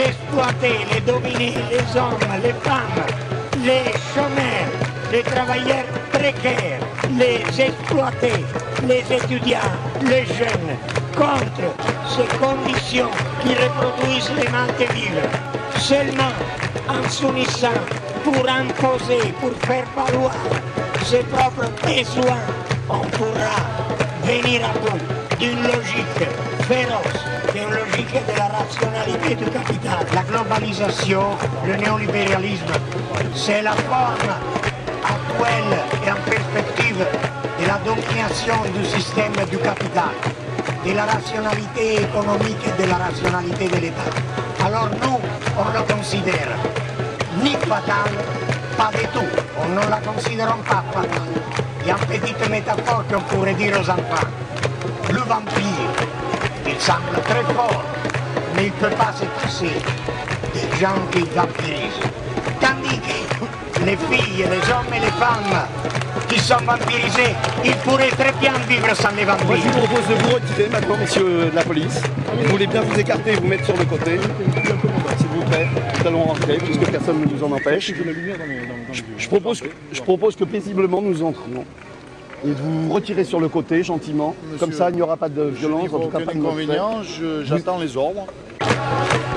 exploités, les dominés, les hommes, les femmes, les chômeurs, les travailleurs précaires, les exploités, les étudiants, les jeunes, contre ces conditions qui reproduisent les manques vivre. Seulement en s'unissant pour imposer, pour faire valoir ses propres besoins, on pourra venir à bout d'une logique féroce, d'une logique de la rationalité du capital. La globalisation, le néolibéralisme, c'est la forme actuelle et en perspective de la domination du système du capital, de la rationalité économique et de la rationalité de l'État. Alors nous, on le considère ni fatal, pas du tout. On ne la considère pas fatale. Il y a une petite métaphore qu'on pourrait dire aux enfants. Le vampire, il semble très fort, mais il ne peut pas se passer des gens qui vampirisent. Tandis que les filles, les hommes et les femmes qui sont vampirisés, ils pourraient très bien vivre sans les Moi, je vampires. vous propose de vous retirer maintenant, messieurs de la police. Vous voulez bien vous écarter et vous mettre sur le côté. S'il vous plaît, nous allons rentrer puisque personne ne nous en empêche. Je, je propose, que- je propose que paisiblement nous entrions. Et de vous retirer sur le côté gentiment. Comme ça, il n'y aura pas de violence, en tout cas pas de inconvénient, je- j'attends les ordres.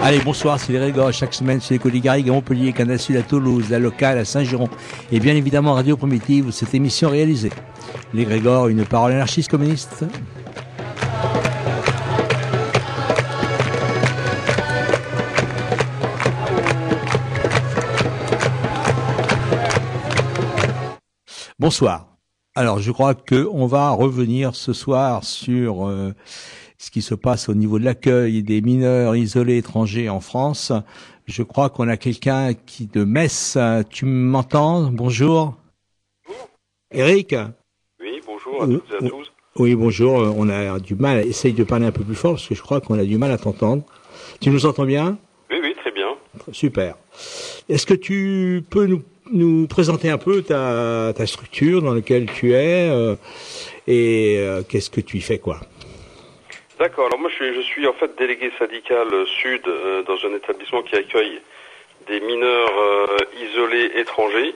Allez, bonsoir, c'est les chaque semaine sur les Garrigues à Montpellier, Canal Sud à Toulouse, la locale à Saint-Giron, et bien évidemment Radio Primitive, cette émission réalisée. Les Grégor, une parole anarchiste communiste. Bonsoir. Alors, je crois que on va revenir ce soir sur euh, ce qui se passe au niveau de l'accueil des mineurs isolés étrangers en France. Je crois qu'on a quelqu'un qui de Metz. Tu m'entends? Bonjour. Eric? Oui, bonjour à Euh, toutes et à tous. Oui, bonjour. On a du mal. Essaye de parler un peu plus fort parce que je crois qu'on a du mal à t'entendre. Tu nous entends bien? Oui, oui, très bien. Super. Est-ce que tu peux nous, nous présenter un peu ta, ta structure dans laquelle tu es euh, et euh, qu'est-ce que tu y fais quoi D'accord, alors moi je suis, je suis en fait délégué syndical euh, sud euh, dans un établissement qui accueille des mineurs isolés étrangers.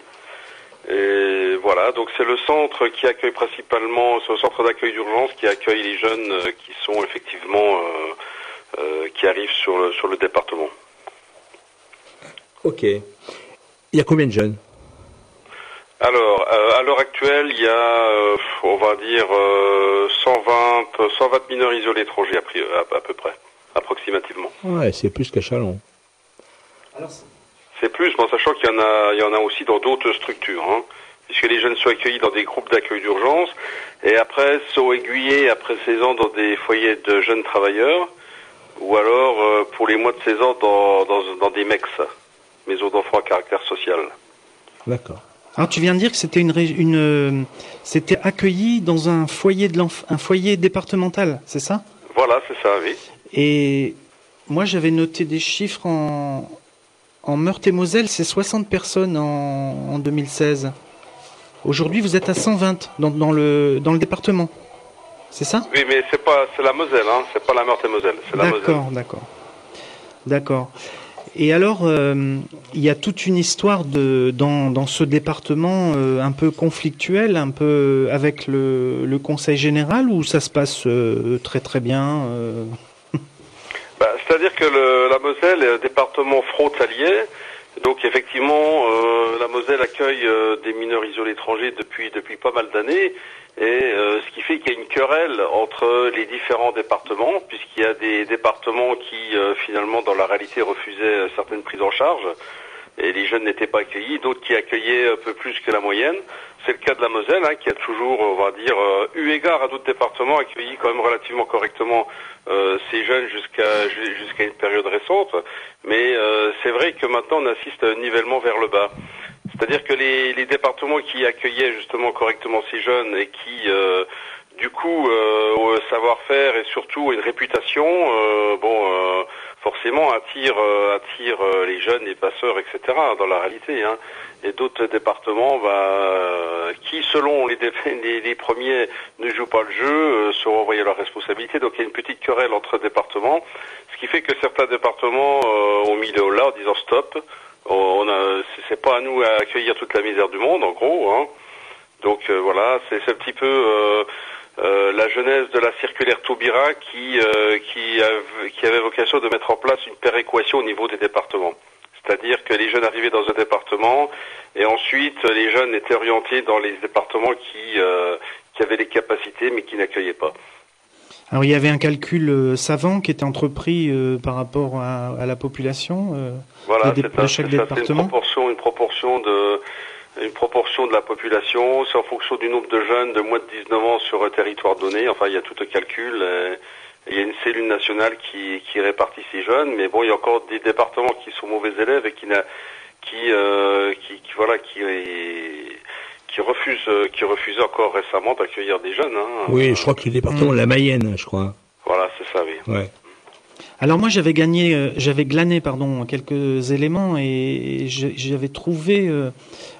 Et voilà, donc c'est le centre qui accueille principalement, c'est le centre d'accueil d'urgence qui accueille les jeunes qui sont effectivement, qui arrivent sur le, sur le département. Ok. Il y a combien de jeunes? Alors, euh, à l'heure actuelle, il y a, euh, on va dire, euh, 120, 120 mineurs isolés étrangers à, pri- à- à peu près, approximativement. Ouais, c'est plus qu'à Chalon. C'est plus, mais en sachant qu'il y en a, il y en a aussi dans d'autres structures, hein, puisque les jeunes sont accueillis dans des groupes d'accueil d'urgence et après sont aiguillés après 16 ans dans des foyers de jeunes travailleurs ou alors euh, pour les mois de 16 ans dans, dans, dans des MEX, maisons d'enfants à caractère social. D'accord. Alors tu viens de dire que c'était une, une euh, c'était accueilli dans un foyer de un foyer départemental, c'est ça? Voilà, c'est ça, oui. Et moi j'avais noté des chiffres en en Meurthe-et-Moselle, c'est 60 personnes en, en 2016. Aujourd'hui, vous êtes à 120 dans, dans le dans le département. C'est ça? Oui, mais c'est pas, c'est la Moselle, hein, c'est pas la Meurthe-et-Moselle, c'est la Moselle. D'accord, d'accord. D'accord. Et alors, euh, il y a toute une histoire dans, ce département euh, un peu conflictuel, un peu avec le, Conseil général, où ça se passe euh, très très bien. Bah, C'est-à-dire que la Moselle est un département frontalier. Donc effectivement, la Moselle accueille des mineurs isolés étrangers depuis pas mal d'années, et euh, ce qui fait qu'il y a une querelle entre les différents départements, puisqu'il y a des départements qui euh, finalement dans la réalité refusaient euh, certaines prises en charge, et les jeunes n'étaient pas accueillis, d'autres qui accueillaient un peu plus que la moyenne. C'est le cas de la Moselle, hein, qui a toujours, on va dire, euh, eu égard à d'autres départements, accueilli quand même relativement correctement euh, ces jeunes jusqu'à ju- jusqu'à une période récente. Mais euh, c'est vrai que maintenant on assiste à un nivellement vers le bas. C'est-à-dire que les, les départements qui accueillaient justement correctement ces jeunes et qui, euh, du coup, euh, ont un savoir-faire et surtout une réputation, euh, bon, euh, forcément attire attire les jeunes, les passeurs, etc. Dans la réalité, hein. Et d'autres départements, bah, qui selon les, les, les, premiers ne jouent pas le jeu, se renvoyer leurs responsabilités. Donc il y a une petite querelle entre départements, ce qui fait que certains départements ont mis le haut là en disant stop. On a, c'est pas à nous à accueillir toute la misère du monde, en gros. Hein. Donc voilà, c'est un petit peu euh, la jeunesse de la circulaire Taubira qui, euh, qui, avait vocation de mettre en place une péréquation au niveau des départements. C'est-à-dire que les jeunes arrivaient dans un département et ensuite les jeunes étaient orientés dans les départements qui, euh, qui avaient les capacités mais qui n'accueillaient pas. Alors il y avait un calcul savant qui était entrepris par rapport à, la population voilà, de, chaque département. Une proportion, une proportion de une proportion de la population, c'est en fonction du nombre de jeunes de moins de 19 ans sur un territoire donné. Enfin, il y a tout un calcul. Euh, il y a une cellule nationale qui, qui répartit ces jeunes, mais bon, il y a encore des départements qui sont mauvais élèves et qui, qui, euh, qui, qui, voilà, qui, qui refusent, qui refusaient encore récemment d'accueillir des jeunes. Hein. Oui, je crois que le département de la Mayenne, je crois. Voilà, c'est ça, oui. Ouais. Alors moi j'avais gagné, euh, j'avais glané pardon quelques éléments et j'avais trouvé euh,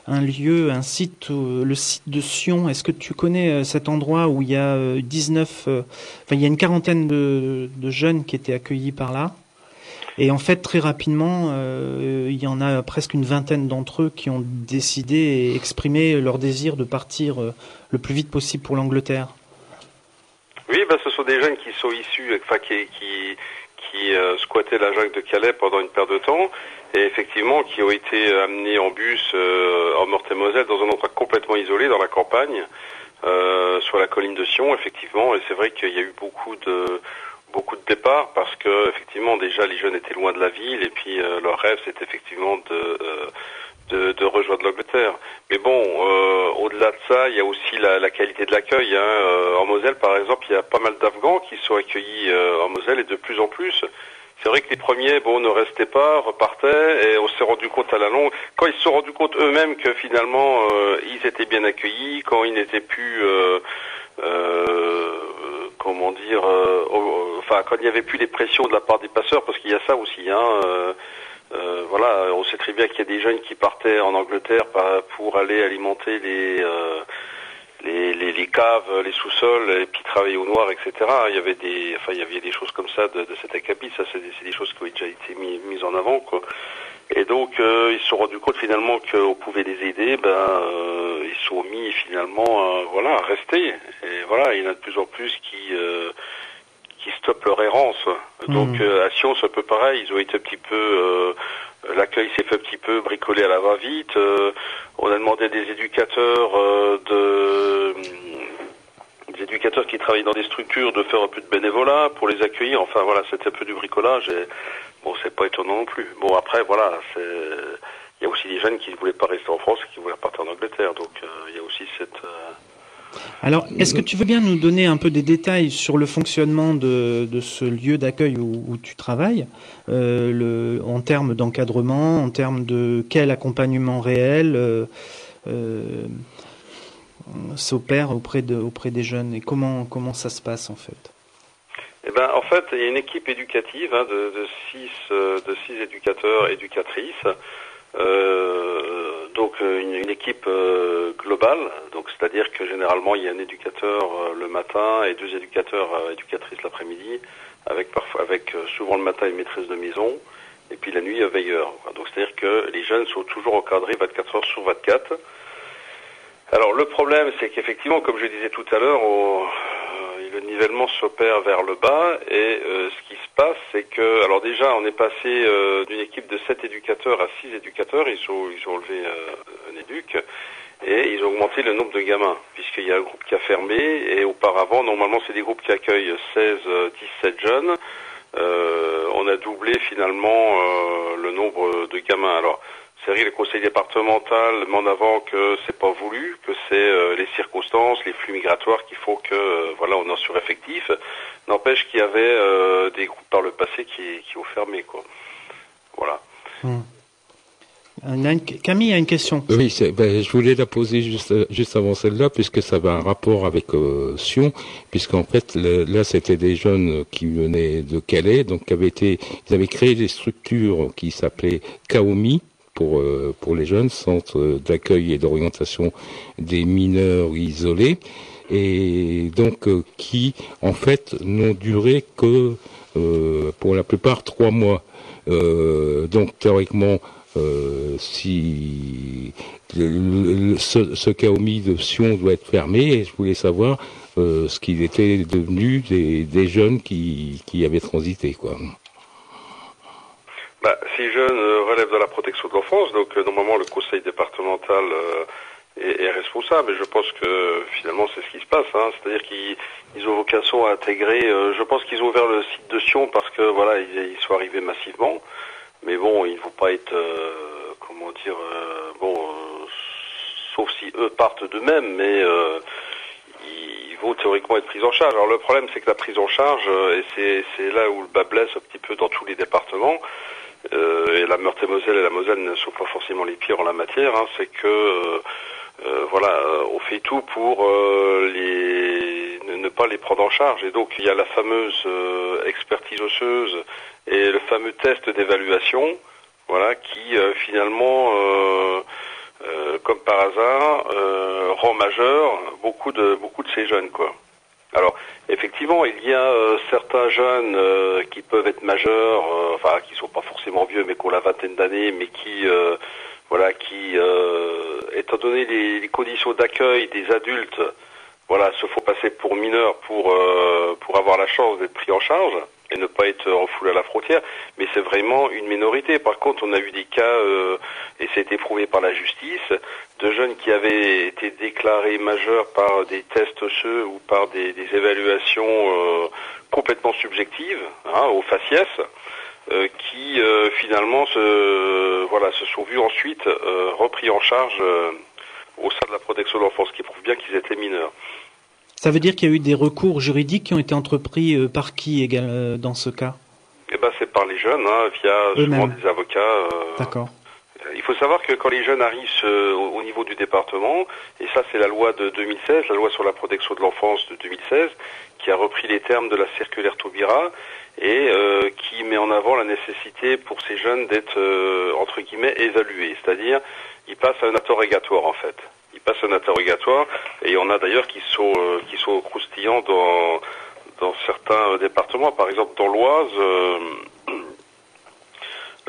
un lieu, un site, euh, le site de Sion. Est-ce que tu connais cet endroit où il y a 19, enfin il y a une quarantaine de, jeunes qui étaient accueillis par là? Et en fait très rapidement, il y en a presque une vingtaine d'entre eux qui ont décidé et exprimé leur désir de partir le plus vite possible pour l'Angleterre. Oui, ben, ce sont des jeunes qui sont issus, enfin qui, qui euh, squattaient la jungle de Calais pendant une paire de temps et effectivement qui ont été amenés en bus euh, en Meurthe-et-Moselle dans un endroit complètement isolé dans la campagne, euh, sur la colline de Sion, effectivement. Et c'est vrai qu'il y a eu beaucoup de beaucoup de départs parce que effectivement déjà les jeunes étaient loin de la ville et puis leur rêve c'était effectivement de de, de rejoindre l'Angleterre. Mais bon, euh, au-delà de ça, il y a aussi la, la qualité de l'accueil. Hein. Euh, en Moselle, par exemple, il y a pas mal d'Afghans qui sont accueillis euh, en Moselle et de plus en plus. C'est vrai que les premiers, bon, ne restaient pas, repartaient, et on s'est rendu compte à la longue, quand ils se sont rendus compte eux-mêmes que finalement ils étaient bien accueillis, quand ils n'étaient plus, comment dire, enfin quand il n'y avait plus les pressions de la part des passeurs, parce qu'il y a ça aussi, hein euh, voilà, on sait très bien qu'il y a des jeunes qui partaient en Angleterre pour aller alimenter euh, les, les, les, caves, les sous-sols, et puis travailler au noir, etc. Il y avait des, enfin, il y avait des choses comme ça de, de cet acabit. Ça, c'est des, des, choses qui ont déjà été mises en avant, quoi. Et donc, euh, ils se sont rendus compte finalement qu'on pouvait les aider. Ben, euh, ils sont mis finalement, voilà, à rester. Et voilà, il y en a de plus en plus qui qui stoppent leur errance. Donc hmm. euh, à Sion, c'est un peu pareil. Ils ont été un petit peu, euh, l'accueil s'est fait un petit peu bricoler à la va-vite. Euh, on a demandé à des éducateurs de des éducateurs qui travaillent dans des structures de faire un peu de bénévolat pour les accueillir. Enfin voilà, c'était un peu du bricolage et bon, c'est pas étonnant non plus. Bon après voilà, il y a aussi des jeunes qui ne voulaient pas rester en France et qui voulaient repartir en Angleterre. Donc il y a aussi cette alors, est-ce que tu veux bien nous donner un peu des détails sur le fonctionnement de, ce lieu d'accueil où, tu travailles, euh, en termes d'encadrement, en termes de quel accompagnement réel euh, euh, s'opère auprès, de, auprès des jeunes et comment, comment ça se passe en fait? Eh ben, en fait, il y a une équipe éducative hein, de, de, six, de six éducateurs, éducatrices, euh, donc euh, une, une équipe euh, globale, donc c'est-à-dire que généralement il y a un éducateur le matin et deux éducateurs éducatrices l'après-midi, avec parfois avec souvent le matin une maîtresse de maison et puis la nuit un veilleur. Donc c'est-à-dire que les jeunes sont toujours encadrés 24 heures sur 24. Alors le problème c'est qu'effectivement, comme je disais tout à l'heure, le nivellement s'opère vers le bas et euh, ce qui se passe, c'est que, alors déjà, on est passé euh, d'une équipe de 7 éducateurs à 6 éducateurs, ils ont, ils ont enlevé euh, un éduc et ils ont augmenté le nombre de gamins, puisqu'il y a un groupe qui a fermé et auparavant, normalement, c'est des groupes qui accueillent 16, 17 jeunes. On a doublé finalement le nombre de gamins. Alors, c'est vrai le conseil départemental met en avant que c'est pas voulu, que c'est euh, les circonstances, les flux migratoires qu'il faut que euh, voilà on en sureffectif. N'empêche qu'il y avait euh, des groupes par le passé qui, qui ont fermé quoi. Voilà. Hmm. Camille a une question. Oui, ben, je voulais la poser juste, juste avant celle-là, puisque ça avait un rapport avec euh, Sion, puisqu'en fait, là, c'était des jeunes qui venaient de Calais, donc qui avaient été, ils avaient créé des structures qui s'appelaient Kaomi, pour, euh, pour les jeunes, centre d'accueil et d'orientation des mineurs isolés, et donc euh, qui, en fait, n'ont duré que, euh, pour la plupart, trois mois. donc, théoriquement, euh, si ce, ce Kaomi de Sion doit être fermé, et je voulais savoir euh, ce qu'il était devenu des, jeunes qui, qui, avaient transité. Quoi. Bah, ces jeunes euh, relèvent de la protection de l'enfance, donc normalement le conseil départemental est, responsable, et je pense que finalement c'est ce qui se passe, hein. c'est-à-dire qu'ils ont vocation à intégrer, je pense qu'ils ont ouvert le site de Sion parce que voilà, ils sont arrivés massivement. Mais bon, il ne faut pas être, euh, comment dire, euh, bon, euh, sauf si eux partent d'eux-mêmes, mais ils vont théoriquement être pris en charge. Alors le problème, c'est que la prise en charge, et c'est là où le bas blesse un petit peu dans tous les départements, et la Meurthe-et-Moselle et la Moselle ne sont pas forcément les pires en la matière, hein, c'est que voilà, on fait tout pour les ne, pas les prendre en charge. Et donc il y a la fameuse expertise osseuse et le fameux test d'évaluation, voilà, qui euh, finalement, euh, euh, comme par hasard, rend majeur beaucoup de beaucoup de ces jeunes, quoi. Alors, effectivement, il y a certains jeunes qui peuvent être majeurs, enfin, qui sont pas forcément vieux, mais qui ont la vingtaine d'années, mais qui, voilà, qui, étant donné les, les conditions d'accueil des adultes, voilà, se font passer pour mineurs pour pour avoir la chance d'être pris en charge et ne pas être refoulé à la frontière, mais c'est vraiment une minorité. Par contre, on a eu des cas, euh, et c'est éprouvé par la justice, de jeunes qui avaient été déclarés majeurs par des tests osseux ou par des, des évaluations euh, complètement subjectives, hein, au faciès, euh, qui euh, finalement se, voilà, se sont vus ensuite euh, repris en charge euh, au sein de la protection de l'enfance, ce qui prouve bien qu'ils étaient mineurs. Ça veut dire qu'il y a eu des recours juridiques qui ont été entrepris euh, par qui euh, dans ce cas? Eh ben, c'est par les jeunes, hein, via souvent des avocats. Euh, D'accord. Il faut savoir que quand les jeunes arrivent au, au niveau du département, et ça c'est la loi de 2016, la loi sur la protection de l'enfance de 2016, qui a repris les termes de la circulaire Taubira et euh, qui met en avant la nécessité pour ces jeunes d'être euh, entre guillemets évalués, c'est-à-dire ils passent à un interrogatoire en fait passent un interrogatoire et en a d'ailleurs qui sont euh, qui sont croustillants dans dans certains départements, par exemple dans l'Oise. Euh,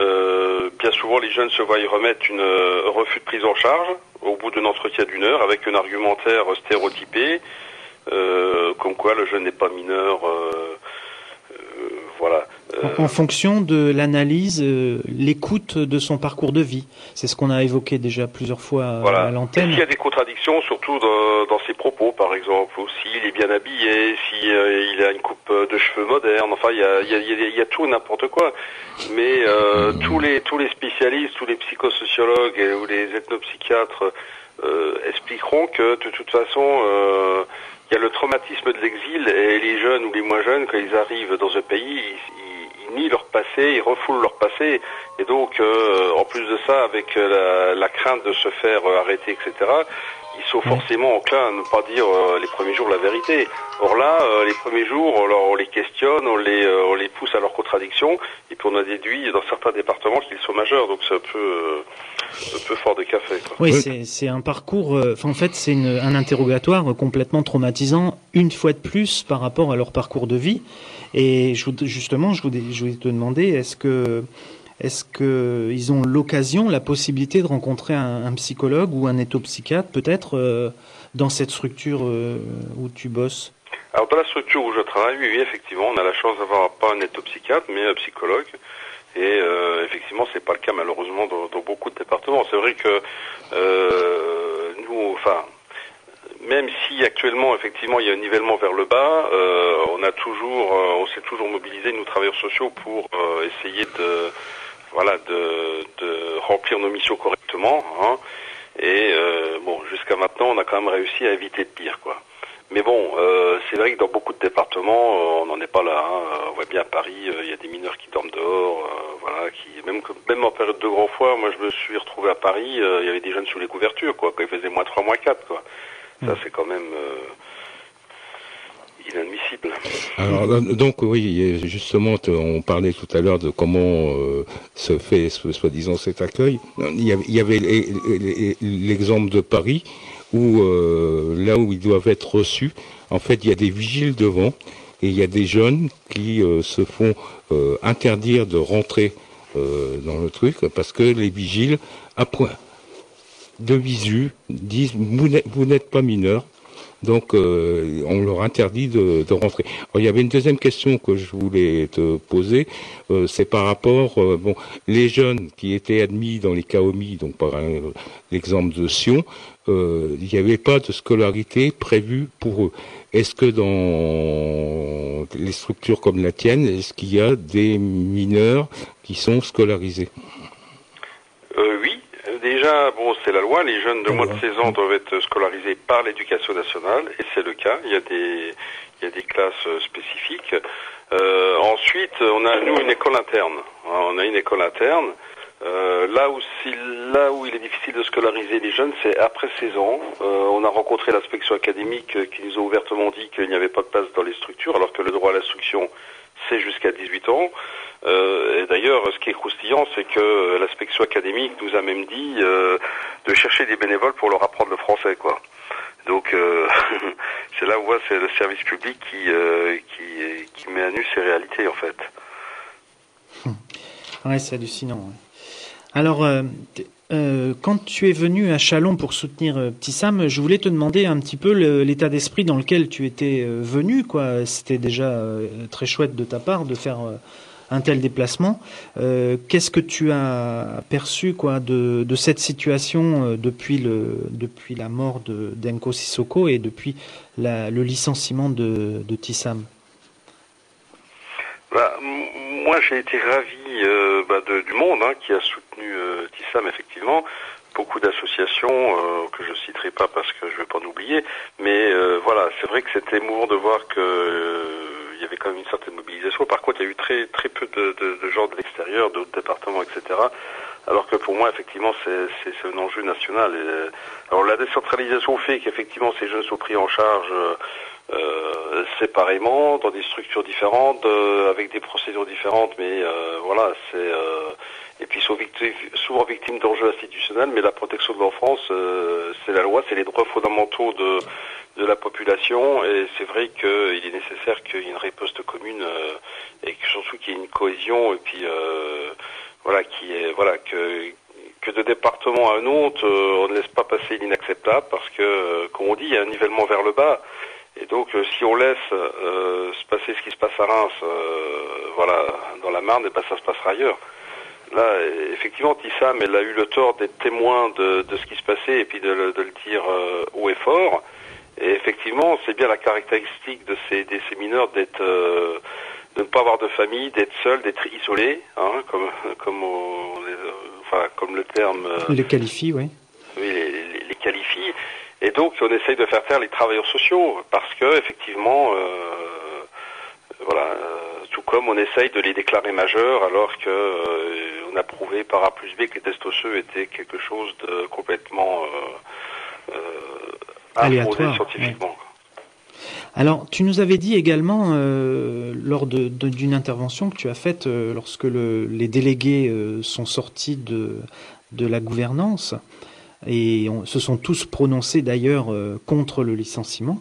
euh, bien souvent, les jeunes se voient y remettre une euh, refus de prise en charge au bout d'un entretien d'une heure avec un argumentaire stéréotypé, euh, comme quoi le jeune n'est pas mineur. voilà. En, en, fonction de l'analyse, l'écoute de son parcours de vie. C'est ce qu'on a évoqué déjà plusieurs fois voilà. à l'antenne. Il y a des contradictions, surtout dans, dans, ses propos, par exemple, ou s'il est bien habillé, si euh, il a une coupe de cheveux moderne. Enfin, il y a, il y a, il y a tout n'importe quoi. Mais euh, tous les tous les spécialistes, tous les psychosociologues et, ou les ethnopsychiatres euh, expliqueront que de toute façon il y a le traumatisme de l'exil et les jeunes ou les moins jeunes, quand ils arrivent dans un pays, ils nient leur passé, ils refoulent leur passé. Et donc, euh, en plus de ça, avec la, la, crainte de se faire arrêter, etc., ils sont forcément enclins à ne pas dire euh, les premiers jours la vérité. Or là, euh, les premiers jours, on, on, les questionne, on les, euh, on les pousse à leur contradiction, et puis on a déduit dans certains départements qu'ils sont majeurs, donc c'est un peu, euh, un peu fort de café. Quoi. Oui, c'est un parcours, euh, en fait, c'est un interrogatoire complètement traumatisant, une fois de plus par rapport à leur parcours de vie. Et je, justement, je voulais, je voulais te demander, est-ce que est-ce qu'ils ont l'occasion, la possibilité de rencontrer un, psychologue ou un éthopsychiatre, peut-être, euh, dans cette structure euh, où tu bosses? Alors, dans la structure où je travaille, oui, effectivement, on a la chance d'avoir pas un éthopsychiatre, mais un psychologue. Et euh, effectivement, c'est pas le cas malheureusement dans, dans beaucoup de départements. C'est vrai que euh, nous, enfin, même si actuellement, effectivement, il y a un nivellement vers le bas, euh, on a toujours, on s'est toujours mobilisé, nous travailleurs sociaux, pour essayer de voilà, de, de, remplir nos missions correctement. Hein. Et euh, bon, jusqu'à maintenant, on a quand même réussi à éviter de pire, quoi. Mais bon, euh, c'est vrai que dans beaucoup de départements, euh, on n'en est pas là. hein. On voit bien à Paris, euh, il y a des mineurs qui dorment dehors, euh, voilà, qui même même en période de grand froid, moi je me suis retrouvé à Paris, euh, il y avait des jeunes sous les couvertures, quoi, quand il faisait moins 3, moins 4, quoi. Ça c'est quand même euh, inadmissible. Alors là, donc oui, justement, te- on parlait tout à l'heure de comment euh, se fait soi-disant cet accueil. Il y avait, l'exemple de Paris où euh, là où ils doivent être reçus, en fait, il y a des vigiles devant et il y a des jeunes qui euh, se font euh, interdire de rentrer euh, dans le truc parce que les vigiles, à point de visu, disent vous n'êtes- pas mineur. Donc, euh, on leur interdit de, de rentrer. Alors, il y avait une deuxième question que je voulais te poser. euh, c'est par rapport, euh, bon, les jeunes qui étaient admis dans les CAOMI, donc par l'exemple de Sion, euh, il n'y avait pas de scolarité prévue pour eux. Est-ce que dans les structures comme la tienne, est-ce qu'il y a des mineurs qui sont scolarisés? Déjà, bon, c'est la loi, les jeunes de moins de 16 ans doivent être scolarisés par l'éducation nationale, et c'est le cas, il y a des, il y a des classes euh, spécifiques. Euh, ensuite, on a, nous, une école interne. On a une école interne. Euh, là, où, là où il est difficile de scolariser les jeunes, c'est après 16 ans. Euh, on a rencontré l'inspection académique euh, qui nous a ouvertement dit qu'il n'y avait pas de place dans les structures, alors que le droit à l'instruction, c'est jusqu'à 18 ans. Euh, et d'ailleurs, ce qui est croustillant, c'est que l'inspection académique nous a même dit euh, de chercher des bénévoles pour leur apprendre le français, quoi. Donc, euh, c'est là où voit c'est le service public qui, qui, met à nu ces réalités, en fait. Ouais, c'est hallucinant. ouais. Alors, quand tu es venu à Chalon pour soutenir Petit Sam, je voulais te demander un petit peu l'état d'esprit dans lequel tu étais venu. C'était déjà très chouette de ta part de faire un tel déplacement. Euh, Qu'est-ce que tu as perçu quoi de, cette situation euh, depuis le depuis la mort de d'Enko Sissoko et depuis le licenciement de, Tissam? Bah, moi, j'ai été ravi euh, bah, du monde hein, qui a soutenu Tissam, effectivement. Beaucoup d'associations que je citerai pas parce que je vais pas en oublier, mais voilà, c'est vrai que c'était émouvant de voir que y avait quand même une certaine mobilisation. Par contre, il y a eu très très peu de, de- gens de l'extérieur, d'autres départements, etc. Alors que pour moi, effectivement, c'est un enjeu national. Euh, alors la décentralisation fait qu'effectivement ces jeunes sont pris en charge. euh, euh, séparément, dans des structures différentes, avec des procédures différentes, mais voilà, c'est et puis ils sont souvent victimes d'enjeux institutionnels, mais la protection de l'enfance, c'est la loi, c'est les droits fondamentaux de de la population, et c'est vrai qu'il est nécessaire qu'il y ait une riposte commune euh, et que surtout qu'il y ait une cohésion, et puis euh, voilà, qui est voilà que que de département à un autre, euh, on ne laisse pas passer l'inacceptable parce que, comme on dit, il y a un nivellement vers le bas. Et donc, si on laisse euh, se passer ce qui se passe à Reims, euh, voilà, dans la Marne, et ben ça se passera ailleurs. Là, effectivement, Tissam, elle a eu le tort d'être témoin de, de ce qui se passait et puis de, de le dire euh, haut et fort. Et effectivement, c'est bien la caractéristique de ces, de ces mineurs d'être, euh, de ne pas avoir de famille, d'être seul, d'être isolé, hein, comme, comme, on- les- enfin, comme le terme. euh, Les qualifie, oui. oui, les, les- les qualifie. Et donc, on essaye de faire taire les travailleurs sociaux parce que, effectivement, euh, voilà, euh, tout comme on essaye de les déclarer majeurs alors que euh, on a prouvé par A plus B que les tests osseux étaient quelque chose de complètement infondé Aléatoire. Alors, tu nous avais dit également, euh, lors de- de- d'une intervention que tu as faite euh, lorsque le- les délégués euh, sont sortis de, de la gouvernance, et on- se sont tous prononcés d'ailleurs contre le licenciement,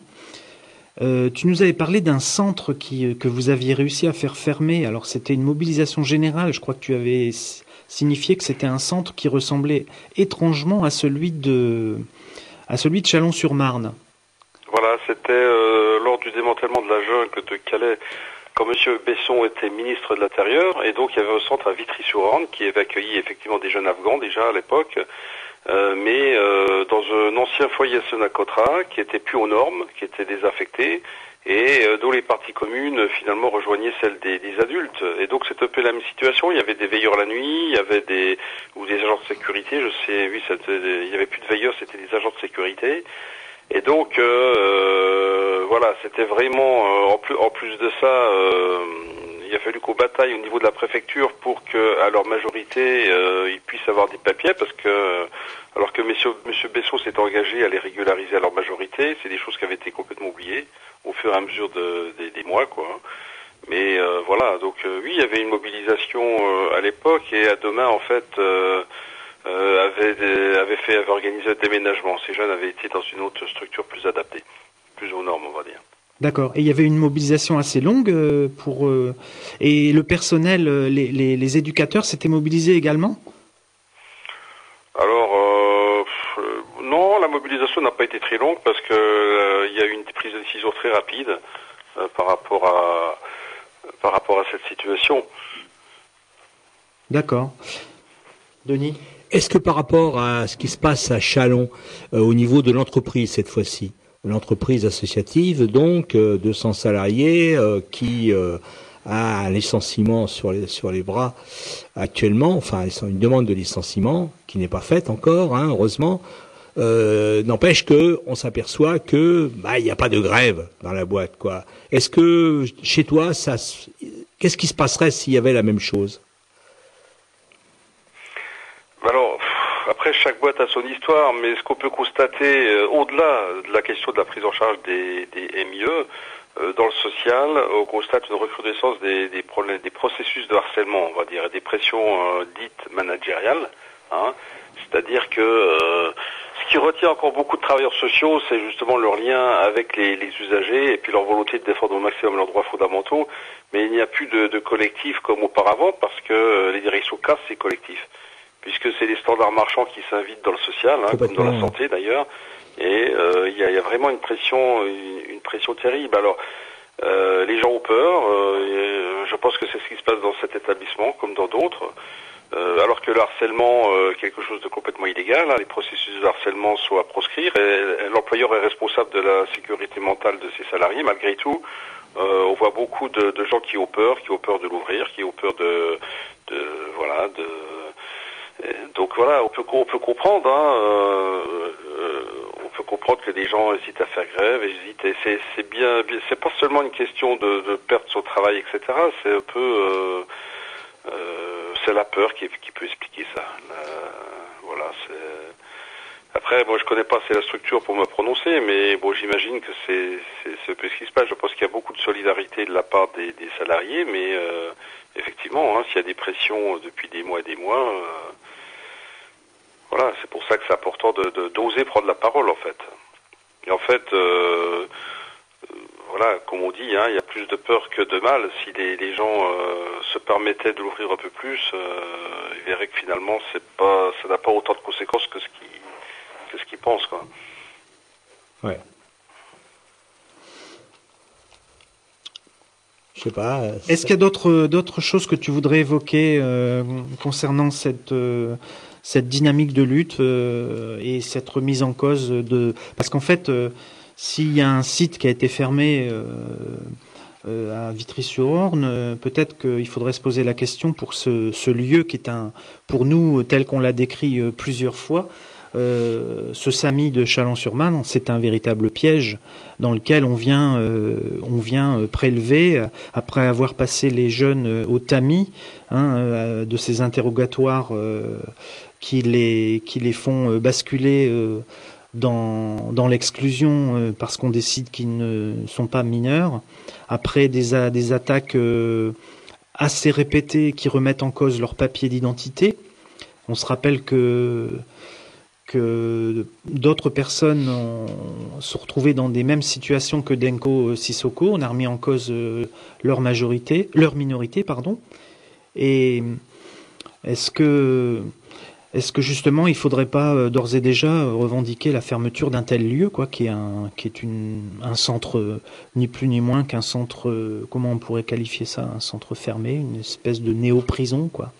tu nous avais parlé d'un centre qui, que vous aviez réussi à faire fermer. Alors, c'était une mobilisation générale. Je crois que tu avais signifié que c'était un centre qui ressemblait étrangement à celui de, à celui de Chalon-sur-Marne. Voilà, c'était euh, lors du démantèlement de la jungle de Calais, quand M. Besson était ministre de l'Intérieur, et donc il y avait un centre à Vitry-sur-Orne qui avait accueilli effectivement des jeunes Afghans déjà à l'époque, euh, mais euh, dans un ancien foyer Sonacotra qui était plus aux normes, qui était désaffecté, et euh, dont les parties communes euh, finalement rejoignaient celles des, des adultes. Et donc c'était un peu la même situation. Il y avait des veilleurs la nuit, il y avait des ou des agents de sécurité. Je sais, oui, il y avait plus de veilleurs, c'était des agents de sécurité. Et donc, voilà, c'était vraiment, en, plus, en plus de ça, il a fallu qu'on bataille au niveau de la préfecture pour que, à leur majorité, ils puissent avoir des papiers, parce que, alors que monsieur, monsieur Bessot s'est engagé à les régulariser à leur majorité, c'est des choses qui avaient été complètement oubliées au fur et à mesure de, des, mois, quoi. Mais euh, voilà, donc euh, oui, il y avait une mobilisation euh, à l'époque et à demain, en fait, avait, avait fait, avait organisé un déménagement. Ces jeunes avaient été dans une autre structure plus adaptée, plus aux normes, on va dire. D'accord. Et il y avait une mobilisation assez longue pour et le personnel, les, les, les éducateurs s'étaient mobilisés également? Alors n'a pas été très longue parce que il y a eu une prise de décision très rapide par rapport à par rapport à cette situation. D'accord. Denis? Est-ce que par rapport à ce qui se passe à Chalon, euh, au niveau de l'entreprise cette fois-ci, l'entreprise associative, donc 200 euh, salariés euh, qui a un licenciement sur les, sur les bras actuellement, enfin une demande de licenciement qui n'est pas faite encore, hein, heureusement, euh, n'empêche que on s'aperçoit que bah il n'y a pas de grève dans la boîte quoi. Est-ce que chez toi ça qu'est-ce qui se passerait s'il y avait la même chose? Alors après chaque boîte a son histoire, mais ce qu'on peut constater euh, au-delà de la question de la prise en charge des, des MIE euh, dans le social, on constate une recrudescence des, processus de harcèlement, on va dire, des pressions dites managériales. Hein. C'est-à-dire que qui retient encore beaucoup de travailleurs sociaux, c'est justement leur lien avec les, usagers et puis leur volonté de défendre au maximum leurs droits fondamentaux. Mais il n'y a plus de, collectif comme auparavant parce que euh, les directions cassent ces collectifs. Puisque c'est les standards marchands qui s'invitent dans le social, hein, comme dans la santé d'ailleurs. Et euh, il y, a, vraiment une pression, une, pression terrible. Alors, euh, les gens ont peur. je pense que c'est ce qui se passe dans cet établissement, comme dans d'autres. Euh, alors que le harcèlement euh, quelque chose de complètement illégal, hein, les processus de harcèlement sont à proscrire et, l'employeur est responsable de la sécurité mentale de ses salariés. Malgré tout, euh, on voit beaucoup de, de, gens qui ont peur, qui ont peur de l'ouvrir, qui ont peur de, de voilà, de donc voilà, on peut on peut comprendre, hein, euh, on peut comprendre que des gens hésitent à faire grève, hésitent. Et c'est c'est bien, c'est pas seulement une question de, de perdre son travail, etc. C'est un peu euh, c'est la peur qui, peut expliquer ça. voilà, Après, moi, je connais pas assez la structure pour me prononcer, mais bon, j'imagine que c'est ce qui se passe. Je pense qu'il y a beaucoup de solidarité de la part des, salariés, mais euh, effectivement, hein, s'il y a des pressions depuis des mois et des mois, euh, voilà, c'est pour ça que c'est important de d'oser prendre la parole, en fait. Et en fait, voilà, comme on dit, hein, il plus de peur que de mal. Si les, gens euh, se permettaient de l'ouvrir un peu plus, euh, ils verraient que finalement, c'est pas, ça n'a pas autant de conséquences que ce qu'ils, ce qu'ils pensent, quoi. Ouais. Je sais pas. Euh, Est-ce qu'il y a d'autres d'autres choses que tu voudrais évoquer concernant cette cette dynamique de lutte et cette remise en cause de parce qu'en fait s'il y a un site qui a été fermé euh, euh, à Vitry-sur-Orne, euh, peut-être qu'il faudrait se poser la question pour ce, lieu qui est un, pour nous, tel qu'on l'a décrit plusieurs fois, ce SAMI de Chalon-sur-Marne, c'est un véritable piège dans lequel on vient, on vient prélever, après avoir passé les jeunes au tamis hein, de ces interrogatoires qui, les, qui les font basculer dans, l'exclusion euh, parce qu'on décide qu'ils ne sont pas mineurs, après des, attaques euh, assez répétées qui remettent en cause leur papier d'identité. On se rappelle que d'autres personnes ont, sont retrouvées dans des mêmes situations que Denko Sissoko. On a remis en cause euh, leur majorité, leur minorité, pardon. Et est-ce que est-ce que justement, il faudrait pas euh, d'ores et déjà euh, revendiquer la fermeture d'un tel lieu, quoi, qui est un, qui est une, un centre euh, ni plus ni moins qu'un centre, comment on pourrait qualifier ça, un centre fermé, une espèce de néo-prison, quoi?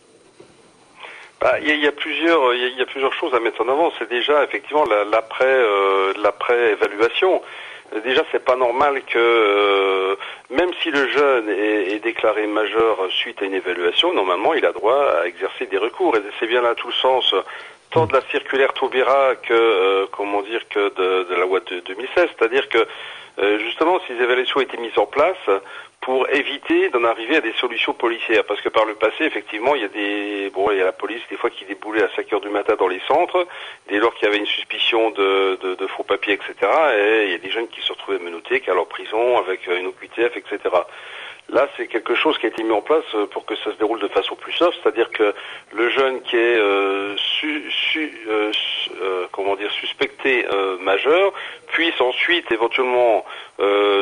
Bah, il y, a plusieurs, il y, a plusieurs choses à mettre en avant. C'est déjà effectivement l'après, l'après évaluation. Déjà, c'est pas normal que, euh, même si le jeune est, déclaré majeur suite à une évaluation, normalement, il a droit à exercer des recours. Et c'est bien là tout le sens tant de la circulaire Taubira que, euh, comment dire, que de, de la loi de 2016. C'est-à-dire que, euh, justement, ces évaluations été mises en place pour éviter d'en arriver à des solutions policières. Parce que par le passé, effectivement, il y a des, bon, il y a la police des fois qui déboulait à 5 heures du matin dans les centres, dès lors qu'il y avait une suspicion de, de, de faux papiers, etc. Et il y a des jeunes qui se retrouvaient menottés, qui allaient en prison avec une OQTF, etc. Là, c'est quelque chose qui a été mis en place euh, pour que ça se déroule de façon plus soft, c'est-à-dire que le jeune qui est euh, su, su, euh, euh comment dire suspecté euh, majeur puisse ensuite éventuellement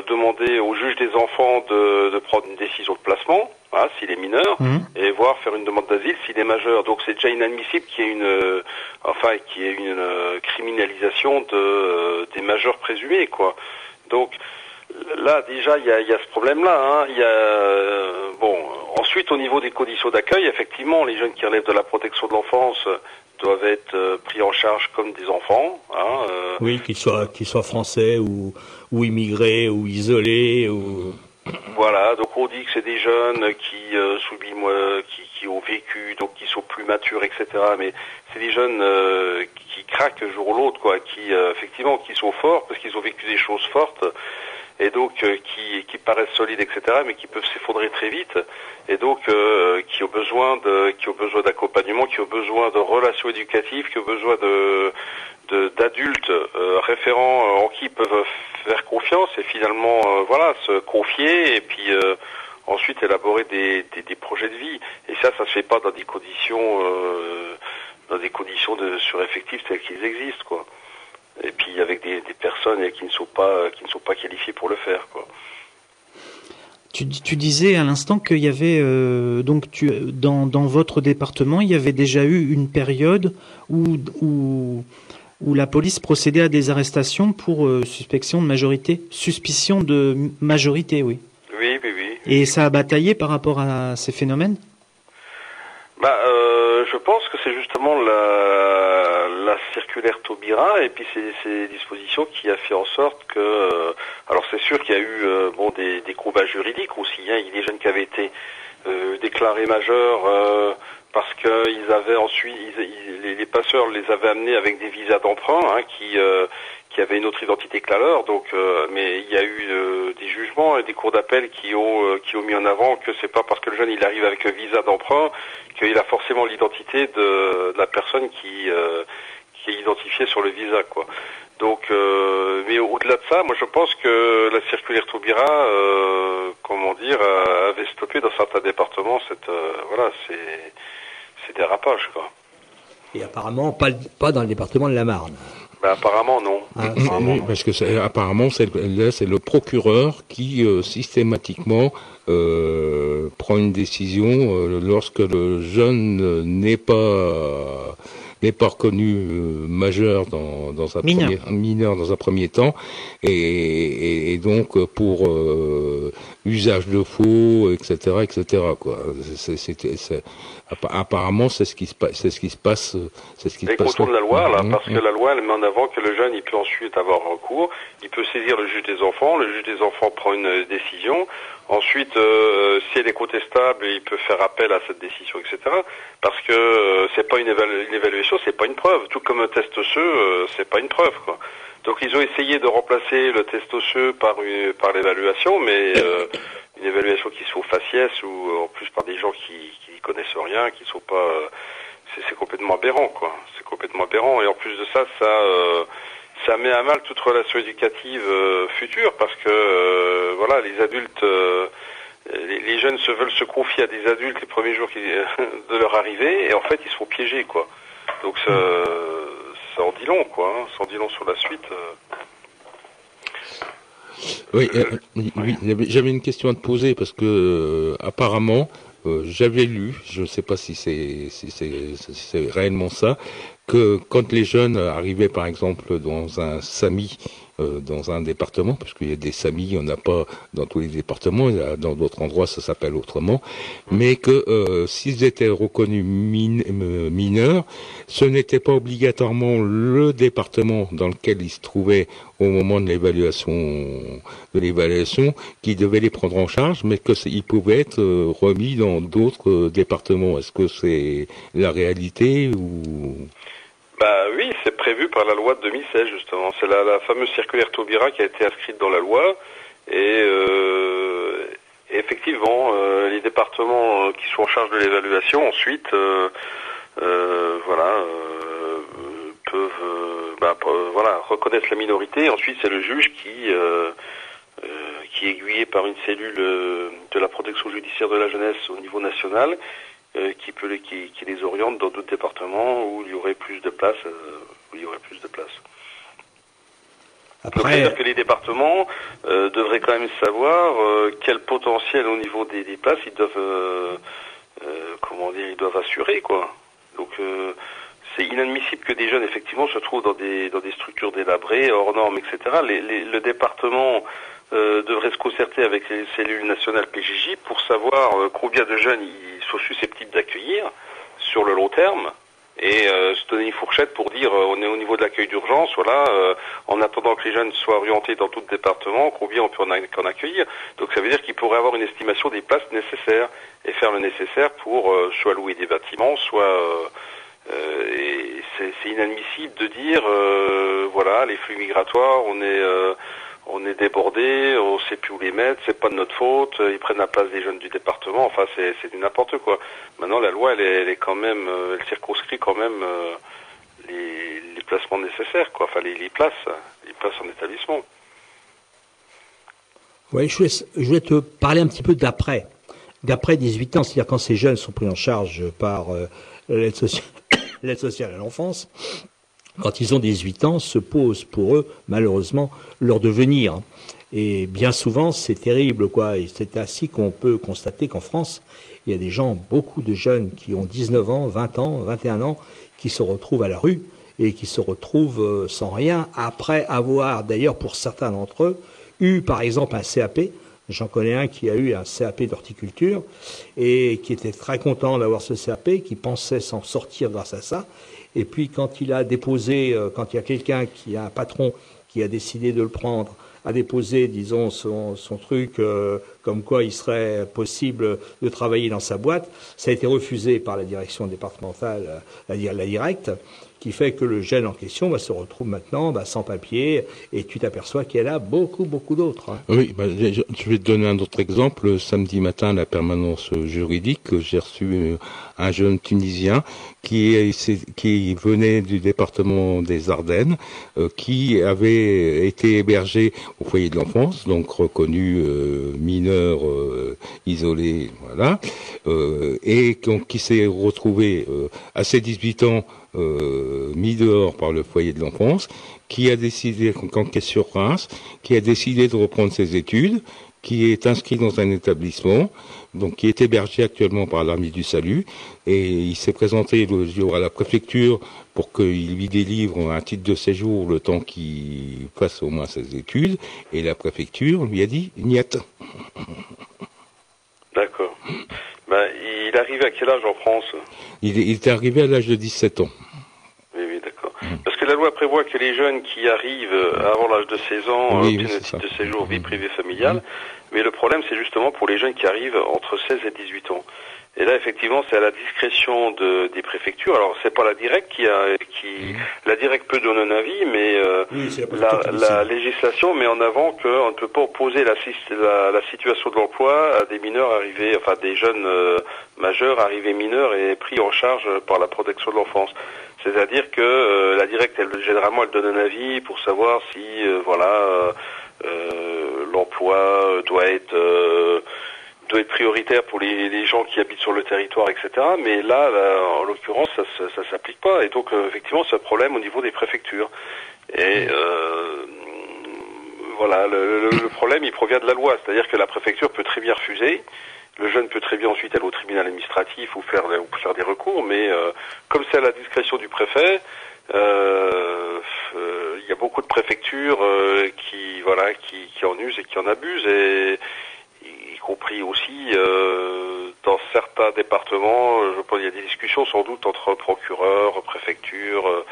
demander au juge des enfants de, de prendre une décision de placement. Hein, s'il est mineur, mmh. et voir faire une demande d'asile s'il est majeur. Donc c'est déjà inadmissible qu'il y ait une, enfin, qu'il y ait une criminalisation de, des majeurs présumés, quoi. Donc Là, déjà, il y a, ce problème-là. Hein. Il y a, euh, bon, ensuite, au niveau des conditions d'accueil, effectivement, les jeunes qui relèvent de la protection de l'enfance doivent être euh, pris en charge comme des enfants. Hein, euh. Oui, qu'ils soient, qu'ils soient français ou, ou immigrés ou isolés. Ou... Voilà, donc on dit que c'est des jeunes qui euh, qui, qui, ont vécu, donc qui sont plus matures, etc. Mais c'est des jeunes qui craquent un jour ou l'autre, quoi, qui effectivement qui sont forts parce qu'ils ont vécu des choses fortes et donc euh, qui, qui, paraissent solides, etc., mais qui peuvent s'effondrer très vite, et donc euh, qui ont besoin de, qui ont besoin d'accompagnement, qui ont besoin de relations éducatives, qui ont besoin de d'adultes euh, référents en qui peuvent faire confiance et finalement voilà se confier et puis ensuite élaborer des, des, des, projets de vie et ça ça se fait pas dans des conditions dans des conditions de sureffectifs telles qu'ils existent quoi et puis avec des, personnes qui ne sont pas qui ne sont pas qualifiées pour le faire quoi. Tu, tu disais à l'instant qu'il y avait euh, donc tu, dans, dans votre département il y avait déjà eu une période où où, où la police procédait à des arrestations pour euh, suspicion de majorité suspicion de majorité oui. Oui oui oui. Et ça a bataillé par rapport à ces phénomènes? Bah euh, je pense que c'est justement la circulaire Taubira et puis ces, ces, dispositions qui a fait en sorte que, euh, alors c'est sûr qu'il y a eu euh, bon des, des combats juridiques aussi. Hein, il y a des jeunes qui avaient été euh, déclarés majeurs parce qu'ils avaient ensuite, les, les, passeurs les avaient amenés avec des visas d'emprunt hein, qui qui avaient une autre identité que la leur. Donc, mais il y a eu des jugements et des cours d'appel qui ont qui ont mis en avant que c'est pas parce que le jeune il arrive avec un visa d'emprunt qu'il a forcément l'identité de, de, la personne qui qui est identifié sur le visa, quoi. Donc, euh, mais au-delà de ça, moi je pense que la circulaire Taubira, euh, comment dire, avait stoppé dans certains départements cette, euh, voilà, c'est, c'est dérapage, quoi. Et apparemment pas, pas dans le département de la Marne. Ben, apparemment non. Ah, parce que c'est, apparemment c'est là c'est le procureur qui euh, systématiquement euh, prend une décision euh, lorsque le jeune n'est pas n'est pas reconnu euh, majeur dans, dans un mineur. Premier, mineur dans un premier temps, et, et, donc pour euh, usage de faux, etc., etc. Quoi. Apparemment, c'est ce qui se passe. C'est ce qui se passe. C'est ce qui se passe. de la loi, là, parce que la loi, elle met en avant que le jeune, il peut ensuite avoir recours, il peut saisir le juge des enfants, le juge des enfants prend une décision. Ensuite, euh, si elle est contestable, il peut faire appel à cette décision, etc. Parce que euh, c'est pas une, une évaluation, c'est pas une preuve. Tout comme un test osseux, euh, c'est pas une preuve, quoi. Donc ils ont essayé de remplacer le test osseux par une, par l'évaluation, mais euh, une évaluation qui au faciès ou en plus par des gens qui qui connaissent rien, qui sont pas, c'est complètement aberrant, quoi. C'est complètement aberrant. Et en plus de ça, ça ça met à mal toute relation éducative euh, future parce que euh, voilà les adultes euh, les, jeunes se veulent se confier à des adultes les premiers jours de leur arrivée et en fait ils se font piéger quoi donc ça, ça en dit long quoi hein, ça en dit long sur la suite oui, oui j'avais une question à te poser parce que apparemment j'avais lu, je ne sais pas si c'est réellement ça, que quand les jeunes arrivaient par exemple dans un SAMI euh, dans un département, parce qu'il y a des SAMI, il n'y en a pas dans tous les départements, dans d'autres endroits ça s'appelle autrement, mais que euh, s'ils étaient reconnus euh, mineurs, ce n'était pas obligatoirement le département dans lequel ils se trouvaient au moment de l'évaluation de l'évaluation qui devait les prendre en charge, mais que ils pouvaient être remis dans d'autres départements. Est-ce que c'est la réalité ou? Bah oui, c'est prévu par la loi de 2016 justement. C'est la, la, fameuse circulaire Taubira qui a été inscrite dans la loi et, euh, effectivement, euh, les départements euh, qui sont en charge de l'évaluation ensuite, euh, voilà, peuvent, bah, voilà, reconnaître la minorité. Ensuite, c'est le juge qui qui est aiguillé par une cellule de la protection judiciaire de la jeunesse au niveau national euh, qui peut les, qui, qui, les oriente dans d'autres départements où il y aurait plus de place, euh, où il y aurait plus de place. Après... C'est-à-dire que les départements euh, devraient quand même savoir euh, quel potentiel au niveau des, des places ils doivent, euh, comment dire, ils doivent assurer, quoi. Donc, c'est inadmissible que des jeunes effectivement se trouvent dans des dans des structures délabrées, hors normes, etc. Les, les, le département euh, devrait se concerter avec les cellules nationales PJJ pour savoir euh, combien de jeunes ils sont susceptibles d'accueillir sur le long terme et euh, se donner une fourchette pour dire euh, on est au niveau de l'accueil d'urgence, voilà, en attendant que les jeunes soient orientés dans tout le département, combien on peut en, en accueillir. Donc ça veut dire qu'il pourrait avoir une estimation des places nécessaires et faire le nécessaire pour soit louer des bâtiments, soit et c'est inadmissible de dire voilà les flux migratoires, on est on est débordé, on sait plus où les mettre, c'est pas de notre faute, ils prennent la place des jeunes du département, enfin c'est, du n'importe quoi. Maintenant la loi elle est, quand même, euh, elle circonscrit quand même euh, les, les, placements nécessaires, quoi, enfin les, les, en établissement. Oui, je voulais, je voulais te parler un petit peu d'après, d'après 18 ans, c'est-à-dire quand ces jeunes sont pris en charge par euh, l'aide sociale à l'enfance quand ils ont 18 ans, se pose pour eux, malheureusement, leur devenir. Et bien souvent, c'est terrible, quoi. Et c'est ainsi qu'on peut constater qu'en France, il y a des gens, beaucoup de jeunes qui ont 19 ans, 20 ans, 21 ans, qui se retrouvent à la rue et qui se retrouvent euh, sans rien après avoir, d'ailleurs, pour certains d'entre eux, eu, par exemple, un CAP. J'en connais un qui a eu un CAP d'horticulture et qui était très content d'avoir ce CAP, qui pensait s'en sortir grâce à ça. Et puis quand il a déposé, euh, quand il y a quelqu'un qui a un patron qui a décidé de le prendre, a déposé, disons, son, truc euh, comme quoi il serait possible de travailler dans sa boîte, ça a été refusé par la direction départementale, euh, la directe qui fait que le jeune en question bah, se retrouve maintenant bah, sans papier et tu t'aperçois qu'il y a beaucoup, beaucoup d'autres. Hein. Oui, bah, je vais te donner un autre exemple. Samedi matin, à la permanence juridique, j'ai reçu euh, un jeune Tunisien qui, venait du département des Ardennes, euh, qui avait été hébergé au foyer de l'enfance, donc reconnu euh, mineur euh, isolé, voilà, et qui s'est retrouvé à ses 18 ans mis dehors par le foyer de l'enfance, qui a décidé, quand est sur Reims, qui a décidé de reprendre ses études, qui est inscrit dans un établissement, donc qui est hébergé actuellement par l'armée du salut, et il s'est présenté le jour à la préfecture pour qu'il lui délivre un titre de séjour le temps qu'il fasse au moins ses études, et la préfecture lui a dit niet. D'accord. Ben, il arrive à quel âge en France? Il, il est arrivé à l'âge de 17 ans. Oui, oui, d'accord. Mmh. Parce que la loi prévoit que les jeunes qui arrivent avant l'âge de 16 ans oui, obtiennent oui, le titre de séjour vie privée familiale. Mmh. Mais le problème, c'est justement pour les jeunes qui arrivent entre 16 et 18 ans. Et là, effectivement, c'est à la discrétion de, des préfectures. Alors, c'est pas la directe qui a, qui, mmh. la directe peut donner un avis, mais euh, oui, la, la, la législation met en avant qu'on ne peut pas opposer la, la, la situation de l'emploi à des mineurs arrivés, enfin des jeunes euh, majeurs arrivés mineurs et pris en charge par la protection de l'enfance. C'est-à-dire que euh, la directe, elle, généralement, elle donne un avis pour savoir si, euh, voilà, euh, l'emploi doit être doit être prioritaire pour les, gens qui habitent sur le territoire, etc. Mais là, en l'occurrence, ça, ça, ça s'applique pas. Et donc, effectivement, c'est un problème au niveau des préfectures. Et voilà, le, problème, il provient de la loi. C'est-à-dire que la préfecture peut très bien refuser. Le jeune peut très bien ensuite aller au tribunal administratif ou faire, ou faire des recours, mais euh, comme c'est à la discrétion du préfet, euh, il y a beaucoup de préfectures qui, voilà, qui, qui en usent et qui en abusent. Et compris aussi euh, dans certains départements, je pense il y a des discussions sans doute entre procureurs, préfectures, euh,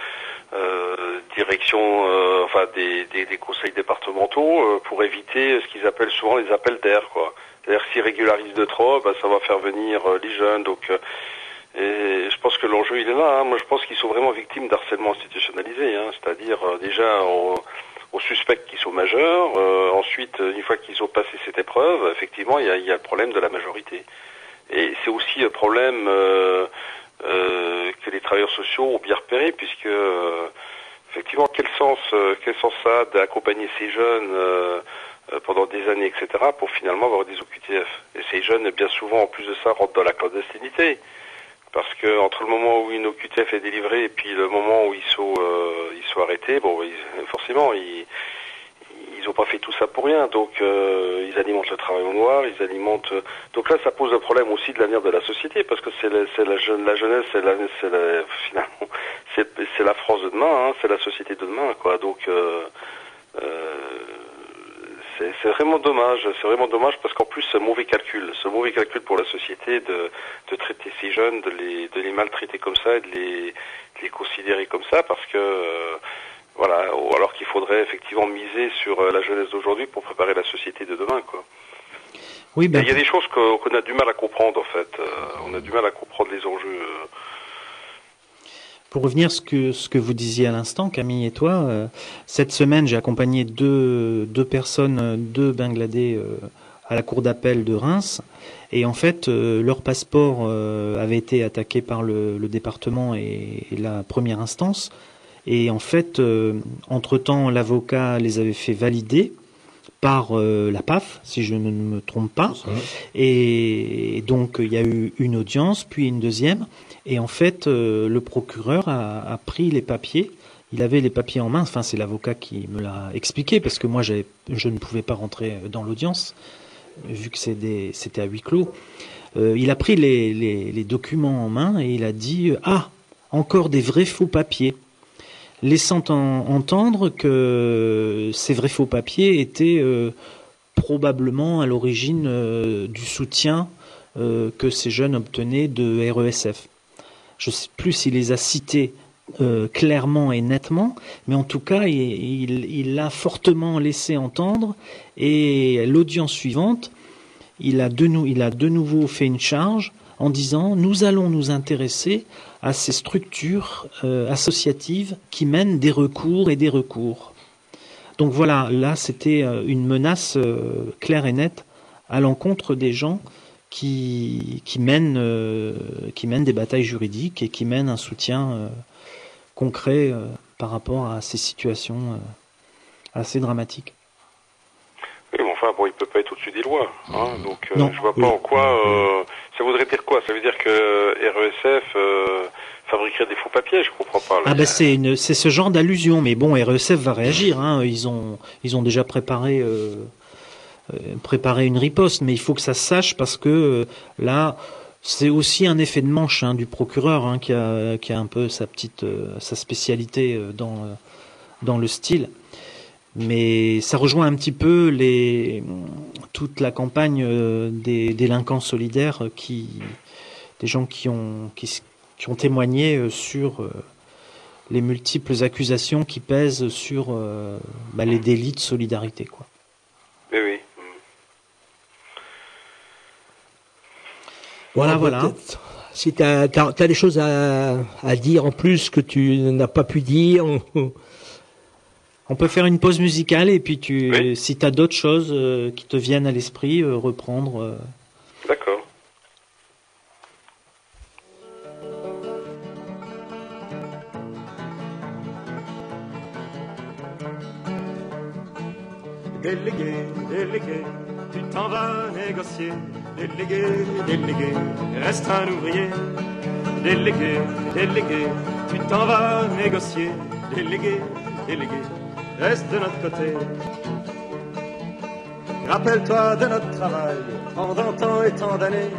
euh, direction, euh, enfin des, des, des, conseils départementaux euh, pour éviter ce qu'ils appellent souvent les appels d'air, quoi. C'est-à-dire s'ils régularisent de trop, bah, ça va faire venir les jeunes, donc Et je pense que l'enjeu il est là. Hein. Moi je pense qu'ils sont vraiment victimes d'harcèlement institutionnalisé, hein. c'est-à-dire euh, déjà aux suspects qui sont majeurs. Euh, ensuite, une fois qu'ils ont passé cette épreuve, effectivement, il y a, y a, le problème de la majorité. Et c'est aussi un problème euh, euh, que les travailleurs sociaux ont bien repéré, puisque euh, effectivement, quel sens, euh, quel sens ça a d'accompagner ces jeunes pendant des années, etc., pour finalement avoir des OQTF. Et ces jeunes, bien souvent, en plus de ça, rentrent dans la clandestinité. Parce que entre le moment où une OQTF est délivrée et puis le moment où ils sont, ils sont arrêtés, bon, forcément, ils, ils n'ont pas fait tout ça pour rien. Donc euh, ils alimentent le travail au noir, ils alimentent. Euh, donc là, ça pose un problème aussi de l'avenir de la société parce que c'est la, la, la jeunesse, c'est la, la, finalement, c'est la France de demain, hein, c'est la société de demain, quoi. Donc euh, euh c'est vraiment dommage, c'est vraiment dommage parce qu'en plus c'est un mauvais calcul, un mauvais calcul pour la société de, de traiter ces jeunes, de les, de les maltraiter comme ça et de les, de les considérer comme ça parce que voilà, alors qu'il faudrait effectivement miser sur euh, la jeunesse d'aujourd'hui pour préparer la société de demain, quoi. Oui, ben... Il y a des choses qu'on a du mal à comprendre, en fait. Euh, on a du mal à comprendre les enjeux. Euh. Pour revenir à ce que, ce que vous disiez à l'instant, Camille et toi, cette semaine, j'ai accompagné deux, deux personnes, deux Bangladais, à la cour d'appel de Reims. Et en fait, leur passeport avait été attaqué par le, le département et, la première instance. Et en fait, euh, entre-temps, l'avocat les avait fait valider par euh, la PAF, si je ne me trompe pas. Et, donc, il y a eu une audience, puis une deuxième. Et en fait, euh, le procureur a, pris les papiers. Il avait les papiers en main. Enfin, c'est l'avocat qui me l'a expliqué, parce que moi, je ne pouvais pas rentrer dans l'audience, vu que c'était à huis clos. il a pris les, documents en main et il a dit Ah, encore des vrais faux papiers laissant entendre que ces vrais faux papiers étaient euh, probablement à l'origine euh, du soutien euh, que ces jeunes obtenaient de RESF. Je ne sais plus s'il les a cités clairement et nettement, mais en tout cas, il l'a fortement laissé entendre. Et l'audience suivante, il a, de nouveau fait une charge en disant nous allons nous intéresser à ces structures euh, associatives qui mènent des recours et des recours. Donc voilà, là c'était euh, une menace euh, claire et nette à l'encontre des gens qui, qui, mènent, qui mènent des batailles juridiques et qui mènent un soutien concret par rapport à ces situations assez dramatiques. Oui, mais enfin, bon, il peut pas être au-dessus des lois. Hein, donc, je je vois pas en quoi ça voudrait dire quoi? Ça veut dire que RESF euh, fabriquerait des faux papiers Je comprends pas. Ah ben c'est une, c'est ce genre d'allusion, mais bon, RESF va réagir. Hein. Ils ont, ils ont déjà préparé, euh, euh, préparé une riposte, mais il faut que ça se sache parce que euh, là, c'est aussi un effet de manche hein, du procureur hein, qui a, qui a un peu sa petite, sa spécialité dans, dans le style mais ça rejoint un petit peu les, toute la campagne euh, des délinquants solidaires qui, des gens qui ont, qui, ont témoigné euh, sur euh, les multiples accusations qui pèsent sur bah, les délits de solidarité. Quoi. Oui, oui. Voilà, voilà. Si tu as, des choses à, à, dire en plus que tu n'as pas pu dire. On peut faire une pause musicale et puis tu, si tu as d'autres choses euh, qui te viennent à l'esprit, euh, reprendre. Euh. D'accord. Délégué, délégué, tu t'en vas négocier. Délégué, délégué, reste un ouvrier. Délégué, délégué, tu t'en vas négocier. Délégué, délégué reste de notre côté. Rappelle-toi de notre travail pendant tant et tant d'années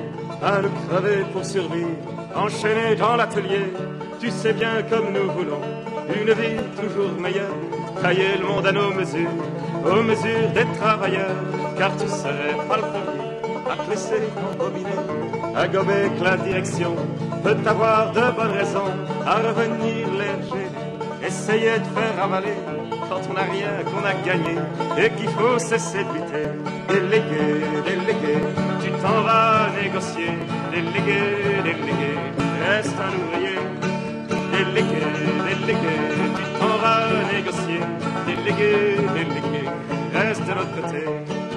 à nous crever pour survivre, enchaînés dans l'atelier. Tu sais bien comme nous voulons une vie toujours meilleure, tailler le monde à nos mesures, aux mesures des travailleurs, car tu serais pas le premier laisser combiner, à gober que la direction peut avoir de bonnes raisons à revenir léger, essayer de faire avaler quand on n'a rien qu'on a gagné et qu'il faut cesser de lutter. Délégué, délégué, tu t'en vas négocier. Délégué, délégué, reste un ouvrier. Délégué, délégué, tu t'en vas négocier. Délégué, délégué, reste de l'autre côté.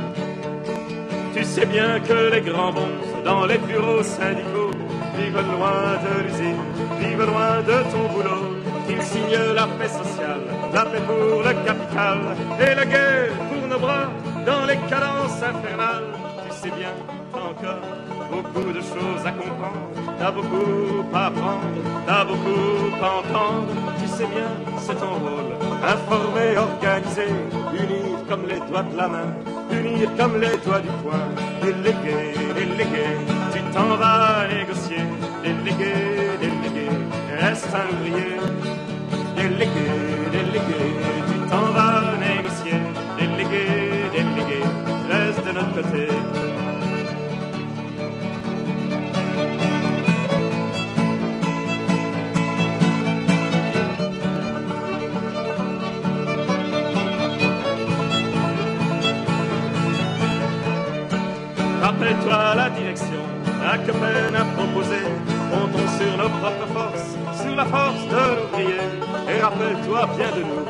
Sais bien que les grands bons dans les bureaux syndicaux vivent loin de l'usine, vivent loin de ton boulot. Ils signent la paix sociale, la paix pour le capital et la guerre pour nos bras dans les cadences infernales. Tu sais bien, encore beaucoup de choses à comprendre, t'as beaucoup à apprendre, t'as beaucoup à entendre. Tu sais bien, c'est ton rôle, informer, organiser, unir comme les doigts de la main, unir comme les doigts du poing, délégué, délégué, tu t'en vas négocier, délégué, délégué, reste un ouvrier, délégué, délégué, Rappelle-toi la direction, à que peine à proposer. Comptons sur nos propres forces, sur la force de l'ouvrier. Et rappelle-toi bien de nous,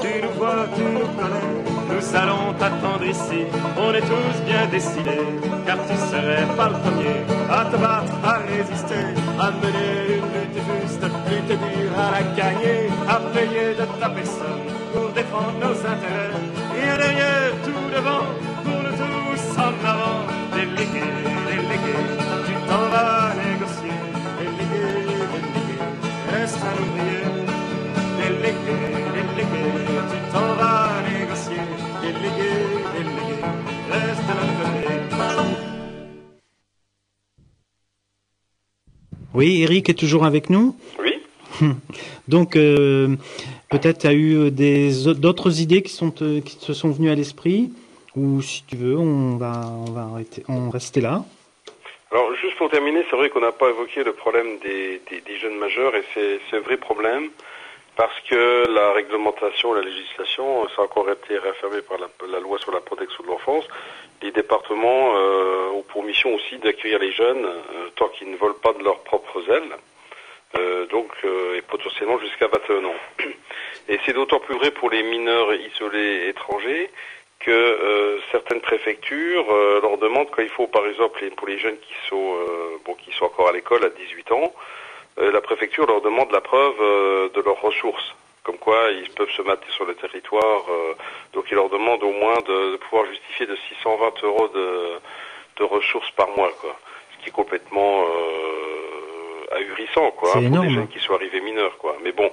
tu nous vois, tu nous connais. Nous allons t'attendre ici, on est tous bien décidés. Car tu serais pas le premier à te battre, à résister, à mener une lutte juste, lutte dure à la gagner, à payer de ta personne pour défendre nos intérêts. Rien derrière, tout devant, Oui, Eric est toujours avec nous. Oui. Donc, euh, peut-être tu as eu des d'autres idées qui sont euh, qui te sont venues à l'esprit, ou si tu veux, on va on va arrêter, on rester là. Alors, juste pour terminer, c'est vrai qu'on n'a pas évoqué le problème des, des, des jeunes majeurs et c'est c'est un vrai problème parce que la réglementation, la législation, ça a encore été réaffirmé par la, loi sur la protection de l'enfance. Les départements euh, ont pour mission aussi d'accueillir les jeunes euh, tant qu'ils ne volent pas de leurs propres ailes, euh, donc euh, et potentiellement jusqu'à 21 ans. Et c'est d'autant plus vrai pour les mineurs isolés étrangers que euh, certaines préfectures euh, leur demandent quand il faut, par exemple, pour les jeunes qui sont euh, bon, qui sont encore à l'école à 18 ans, euh, la préfecture leur demande la preuve euh, de leurs ressources, comme quoi ils peuvent se mater sur le territoire. euh, donc ils leur demandent au moins de, de pouvoir justifier de 620 euros de, de ressources par mois, quoi. Ce qui est complètement euh, ahurissant, quoi, hein, pour des jeunes qui sont arrivés mineurs, quoi. Mais bon.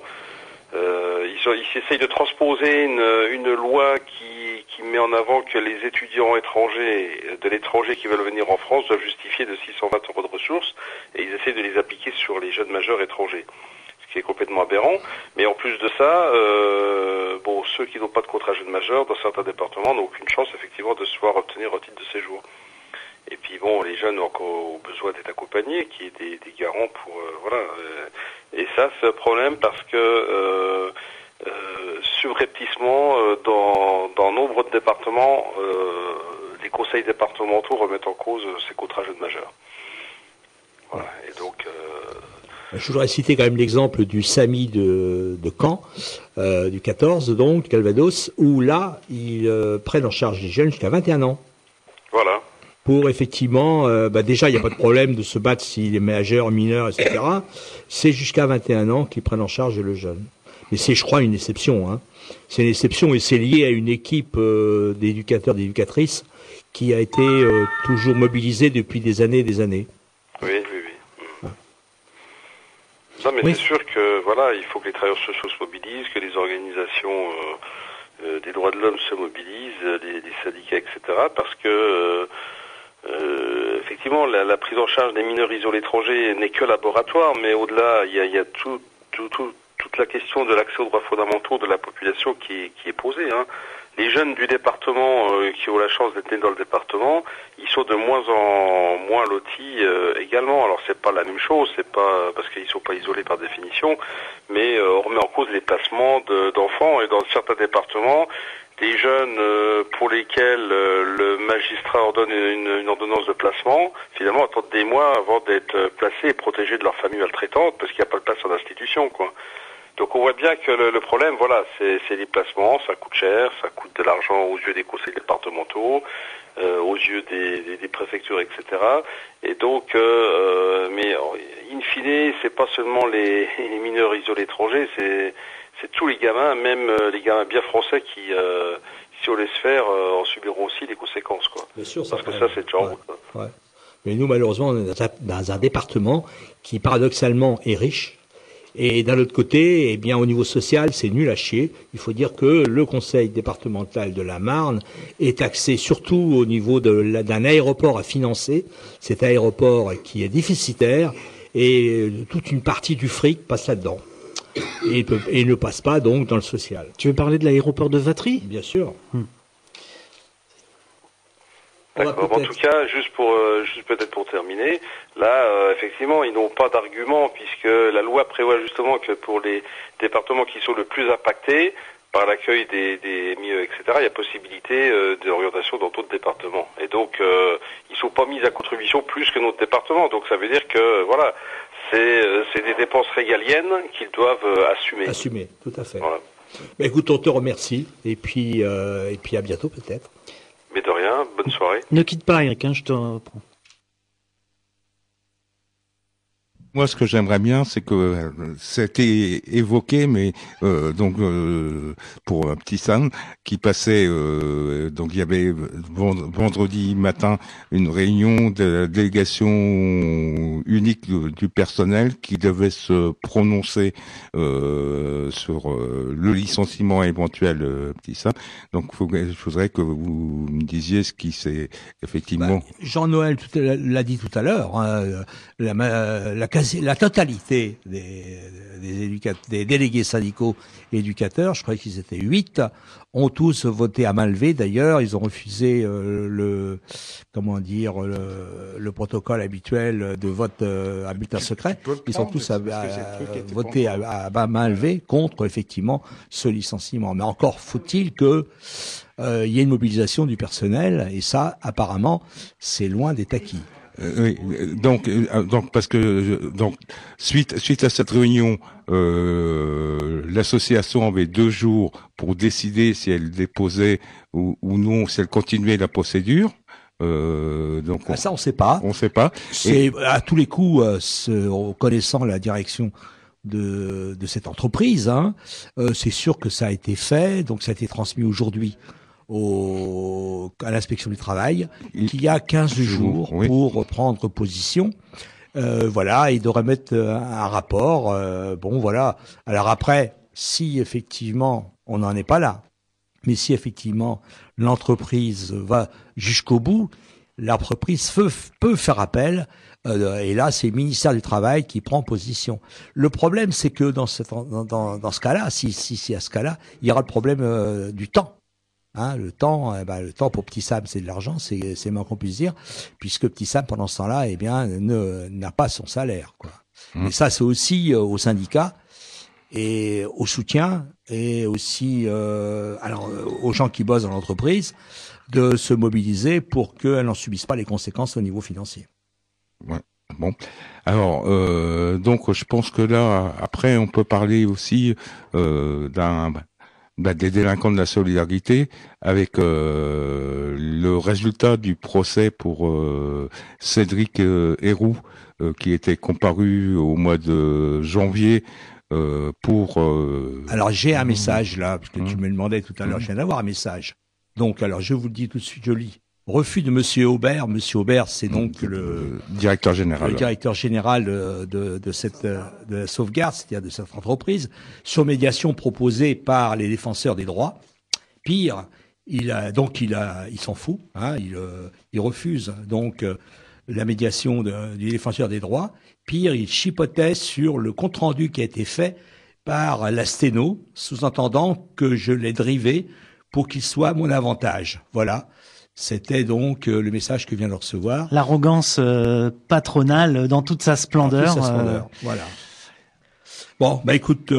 Euh, ils, ils essayent de transposer une, une loi qui, qui met en avant que les étudiants étrangers de l'étranger qui veulent venir en France doivent justifier de 620 euros de ressources et ils essayent de les appliquer sur les jeunes majeurs étrangers, ce qui est complètement aberrant. Mais en plus de ça, euh, bon, ceux qui n'ont pas de contrat jeune majeur dans certains départements n'ont aucune chance effectivement de se voir obtenir un titre de séjour. Et puis bon, les jeunes ont encore besoin d'être accompagnés, qui est des, des garants pour euh, voilà. Et ça, c'est un problème parce que euh, euh, subrepticement, euh, dans, dans nombre de départements, euh, les conseils départementaux remettent en cause euh, ces contrats jeunes majeurs. Voilà. Et donc, euh, Je voudrais citer quand même l'exemple du SAMI de, de Caen, euh, du 14 donc, Calvados, où là, ils prennent en charge les jeunes jusqu'à 21 ans. Pour effectivement, euh, bah déjà, il n'y a pas de problème de se battre s'il est majeur, mineur, etc. C'est jusqu'à 21 ans qu'ils prennent en charge le jeune. Mais c'est, je crois, une exception. Hein. C'est une exception et c'est lié à une équipe euh, d'éducateurs, d'éducatrices qui a été euh, toujours mobilisée depuis des années et des années. Oui, oui, oui. Non, mais Oui. c'est sûr que voilà, il faut que les travailleurs sociaux se mobilisent, que les organisations euh, euh, des droits de l'homme se mobilisent, les, les syndicats, etc. Parce que euh, effectivement, la, la prise en charge des mineurs isolés étrangers n'est que laboratoire, mais au-delà, il y a, y a tout, tout, tout- toute la question de l'accès aux droits fondamentaux de la population qui, qui est posée. Hein. Les jeunes du département euh, qui ont la chance d'être nés dans le département, ils sont de moins en moins lotis euh, également. Alors c'est pas la même chose, c'est pas parce qu'ils sont pas isolés par définition, mais euh, on remet en cause les placements de- d'enfants et dans certains départements, des jeunes euh, pour lesquels euh, le magistrat ordonne une, ordonnance de placement, finalement attendent des mois avant d'être placés et protégés de leur famille maltraitante parce qu'il n'y a pas de place en institution, quoi. Donc on voit bien que le, problème, voilà, c'est les placements, ça coûte cher, ça coûte de l'argent aux yeux des conseils départementaux, euh, aux yeux des, préfectures, etc. Et donc, euh, mais in fine, c'est pas seulement les, les mineurs isolés étrangers, c'est c'est tous les gamins, même euh, les gamins bien français qui, euh, si on laisse faire, euh, en subiront aussi les conséquences. Quoi. Bien sûr, Parce que ça, c'est déjà ouais, ouais. Mais nous, malheureusement, on est dans un département qui, paradoxalement, est riche. Et d'un autre côté, eh bien, au niveau social, c'est nul à chier. Il faut dire que le conseil départemental de la Marne est axé surtout au niveau d'un aéroport à financer. Cet aéroport qui est déficitaire et toute une partie du fric passe là-dedans et, il ne passe pas donc dans le social. Tu veux parler de l'aéroport de Vatry? Bien sûr. Hmm. En tout cas, juste pour, euh, juste peut-être pour terminer, là, euh, effectivement, ils n'ont pas d'argument puisque la loi prévoit justement que pour les départements qui sont le plus impactés par l'accueil des, des milieux, etc., il y a possibilité euh, d'orientation dans d'autres départements. Et donc, euh, ils sont pas mis à contribution plus que notre département. Donc, ça veut dire que, voilà, euh, c'est des dépenses régaliennes qu'ils doivent euh, assumer. Assumer, tout à fait. Voilà. Bah, écoute, on te remercie et puis, euh, et puis à bientôt peut-être. Mais de rien, bonne soirée. Ne quitte pas Eric, hein, je te reprends. Moi, ce que j'aimerais bien, c'est que c'était évoqué, mais euh, donc euh, pour un petit Sam qui passait, euh, donc il y avait vendredi matin une réunion de la délégation unique du, personnel qui devait se prononcer sur le licenciement éventuel, petit Sam. Donc, il faudrait que vous me disiez ce qui s'est effectivement. Bah, Jean-Noël l'a dit tout à l'heure. Hein, la, la la totalité des, des, des délégués syndicaux éducateurs, je crois qu'ils étaient huit, ont tous voté à main levée. D'ailleurs, ils ont refusé euh, le comment dire le, protocole habituel de vote euh, à bulletin secret. Ils ont tous voté à, à, main levée contre effectivement ce licenciement. Mais encore faut-il que euh, il y ait une mobilisation du personnel et ça, apparemment, c'est loin d'être acquis. Euh, oui, donc, euh, donc parce que donc suite suite à cette réunion, euh, l'association avait deux jours pour décider si elle déposait ou, ou non, si elle continuait la procédure. Euh, donc ah, ça on sait pas. On sait pas. C'est à tous les coups, euh, connaissant la direction de, de cette entreprise, hein, c'est sûr que ça a été fait, donc ça a été transmis aujourd'hui au, à l'inspection du travail qu'il y a 15 jours pour prendre position. Euh, voilà, et de remettre euh, un, rapport. Euh, bon, voilà. Alors après, si effectivement on n'en est pas là, mais si effectivement l'entreprise va jusqu'au bout, l'entreprise peut, peut, faire appel. Euh, et là, c'est le ministère du Travail qui prend position. Le problème, c'est que dans, ce, dans, dans, dans ce cas-là, si, si, si à ce cas-là, il y aura le problème euh, du temps. Hein, le temps, eh ben, le temps pour Petit Sam, c'est de l'argent, c'est c'est moins qu'on puisse dire, puisque Petit Sam pendant ce temps-là, eh bien, ne n'a pas son salaire. Quoi. Mmh. Et ça, c'est aussi euh, aux syndicats et au soutien et aussi euh, alors euh, aux gens qui bossent dans l'entreprise de se mobiliser pour qu'elles n'en subissent pas les conséquences au niveau financier. Ouais. Bon, alors euh, donc je pense que là après on peut parler aussi euh, d'un bah, des délinquants de la solidarité avec euh, le résultat du procès pour euh, Cédric euh, Héroux qui était comparu au mois de janvier pour... alors j'ai un message là, parce que tu me demandais tout à l'heure, je viens d'avoir un message. Donc alors je vous le dis tout de suite, je lis. Refus de Monsieur Aubert. Monsieur Aubert, c'est donc le directeur général, le directeur général de, de, cette de la sauvegarde, c'est-à-dire de cette entreprise, sur médiation proposée par les défenseurs des droits. Pire, il a donc il a, il s'en fout, hein, il, euh, il refuse donc euh, la médiation de, du défenseur des droits. Pire, il chipotait sur le compte rendu qui a été fait par la sténo, sous-entendant que je l'ai drivé pour qu'il soit mon avantage. Voilà. C'était donc euh, le message que vient de recevoir. L'arrogance euh, patronale dans toute sa splendeur. Euh. Voilà. Bon, bah écoute,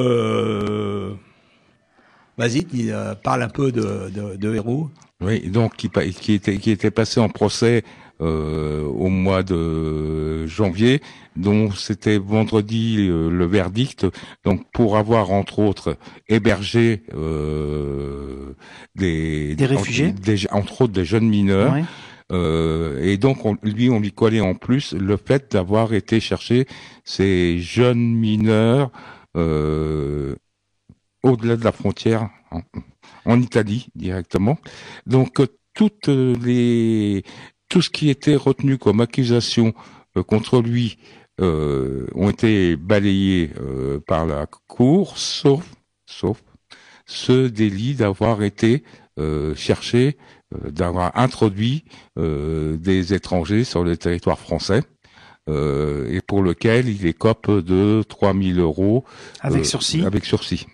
Vas-y, parle un peu de, de, de Héroux. Oui, donc qui, qui, était, qui était passé en procès euh, au mois de janvier, dont c'était vendredi euh, le verdict. Donc pour avoir entre autres hébergé euh, des, des réfugiés, entre autres des jeunes mineurs. Euh, et donc on, lui on lui collait en plus le fait d'avoir été chercher ces jeunes mineurs euh, au-delà de la frontière en, en, Italie directement. Donc toutes les tout ce qui était retenu comme accusation euh, contre lui euh, ont été balayés euh, par la cour, sauf, sauf ce délit d'avoir été cherché, d'avoir introduit des étrangers sur le territoire français. et pour lequel il écope de 3000 euros avec sursis? Avec sursis.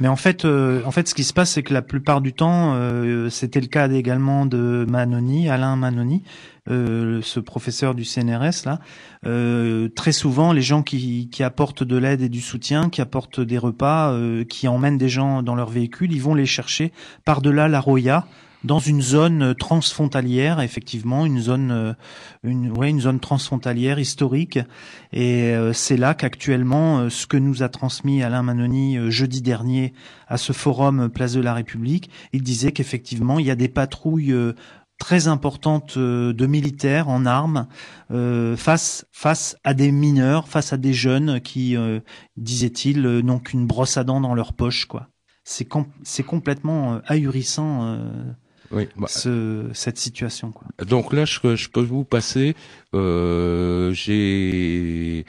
Mais en fait, euh, en fait, ce qui se passe, c'est que la plupart du temps, euh, c'était le cas également de Manoni, Alain Manoni, euh, ce professeur du CNRS là. très souvent, les gens qui, qui apportent de l'aide et du soutien, qui apportent des repas, qui emmènent des gens dans leur véhicule, ils vont les chercher par-delà la Roya dans une zone transfrontalière, effectivement, une zone, euh, une, ouais, une zone transfrontalière historique. Et euh, c'est là qu'actuellement, euh, ce que nous a transmis Alain Manoni jeudi dernier à ce forum Place de la République, il disait qu'effectivement, il y a des patrouilles très importantes de militaires en armes face face à des mineurs, face à des jeunes qui, disait-il, n'ont qu'une brosse à dents dans leur poche, quoi. C'est c'est complètement ahurissant oui, bah, ce, cette situation. Quoi. Donc là, je, je peux vous passer. Euh, j'ai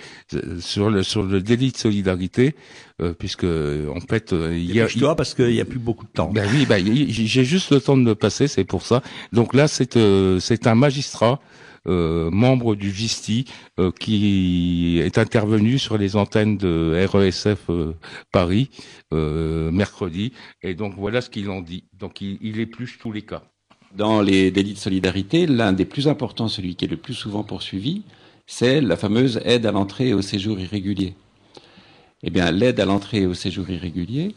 sur le sur le délit de solidarité, euh, puisque en fait euh, il y a. toi parce qu'il y a plus beaucoup de temps. Ben oui, ben, j'ai juste le temps de le passer, c'est pour ça. Donc là, c'est euh, c'est un magistrat euh, membre du VISTI euh, qui est intervenu sur les antennes de RESF euh, Paris mercredi. Et donc voilà ce qu'il en dit. Donc il, il épluche tous les cas. Dans les délits de solidarité, l'un des plus importants, celui qui est le plus souvent poursuivi, c'est la fameuse aide à l'entrée et au séjour irrégulier. Eh bien, l'aide à l'entrée et au séjour irrégulier,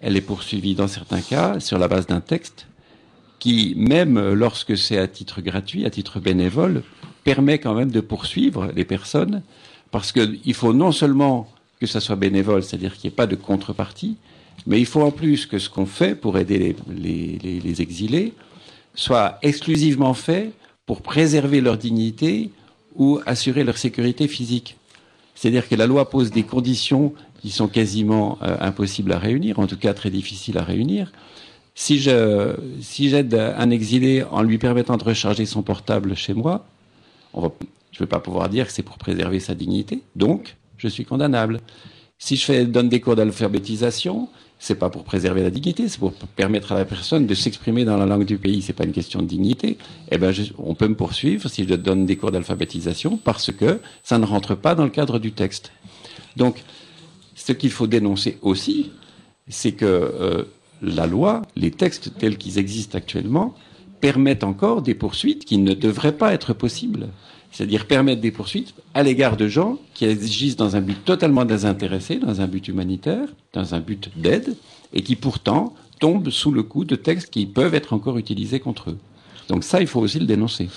elle est poursuivie dans certains cas sur la base d'un texte qui, même lorsque c'est à titre gratuit, à titre bénévole, permet quand même de poursuivre les personnes, parce qu'il faut non seulement que ça soit bénévole, c'est-à-dire qu'il n'y ait pas de contrepartie, mais il faut en plus que ce qu'on fait pour aider les, exilés soit exclusivement fait pour préserver leur dignité ou assurer leur sécurité physique. C'est-à-dire que la loi pose des conditions qui sont quasiment euh, impossibles à réunir, en tout cas très difficiles à réunir, si je si j'aide un exilé en lui permettant de recharger son portable chez moi, on va, je ne vais pas pouvoir dire que c'est pour préserver sa dignité. Donc, je suis condamnable. Si je fais, donne des cours d'alphabétisation, c'est pas pour préserver la dignité, c'est pour permettre à la personne de s'exprimer dans la langue du pays. C'est pas une question de dignité. Eh ben, on peut me poursuivre si je donne des cours d'alphabétisation parce que ça ne rentre pas dans le cadre du texte. Donc, ce qu'il faut dénoncer aussi, c'est que euh, la loi, les textes tels qu'ils existent actuellement, permettent encore des poursuites qui ne devraient pas être possibles. C'est-à-dire permettre des poursuites à l'égard de gens qui agissent dans un but totalement désintéressé, dans un but humanitaire, dans un but d'aide, et qui pourtant tombent sous le coup de textes qui peuvent être encore utilisés contre eux. Donc ça, il faut aussi le dénoncer.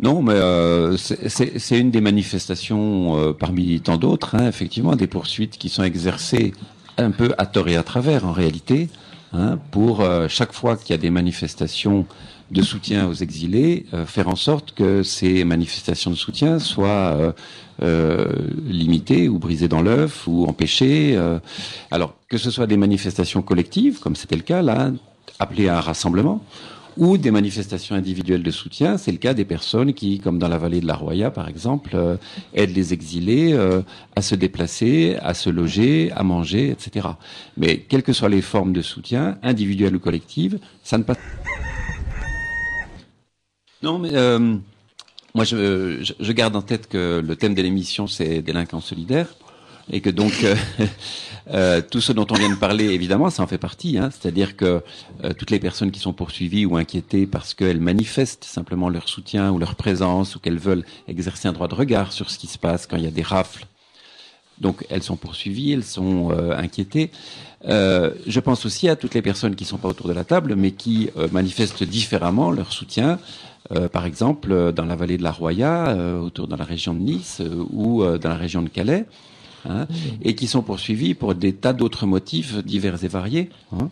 Non, mais euh, c'est une des manifestations euh, parmi tant d'autres, hein, effectivement, des poursuites qui sont exercées un peu à tort et à travers en réalité, hein, pour euh, chaque fois qu'il y a des manifestations de soutien aux exilés, euh, faire en sorte que ces manifestations de soutien soient euh, limitées ou brisées dans l'œuf ou empêchées. alors que ce soit des manifestations collectives, comme c'était le cas là, appelées à un rassemblement, ou des manifestations individuelles de soutien. C'est le cas des personnes qui, comme dans la vallée de la Roya par exemple, euh, aident les exilés euh, à se déplacer, à se loger, à manger, etc. Mais quelles que soient les formes de soutien, individuelles ou collectives, ça ne passe. Non, mais euh, moi, je, garde en tête que le thème de l'émission, c'est délinquance solidaire et que donc euh, tout ce dont on vient de parler, évidemment, ça en fait partie. Hein, C'est-à-dire que euh, toutes les personnes qui sont poursuivies ou inquiétées parce qu'elles manifestent simplement leur soutien ou leur présence ou qu'elles veulent exercer un droit de regard sur ce qui se passe quand il y a des rafles Donc elles sont poursuivies, elles sont euh, inquiétées. Je pense aussi à toutes les personnes qui ne sont pas autour de la table, mais qui manifestent différemment leur soutien. Par exemple, dans la vallée de la Roya, autour dans la région de Nice ou dans la région de Calais, hein, et qui sont poursuivis pour des tas d'autres motifs divers et variés. Hein.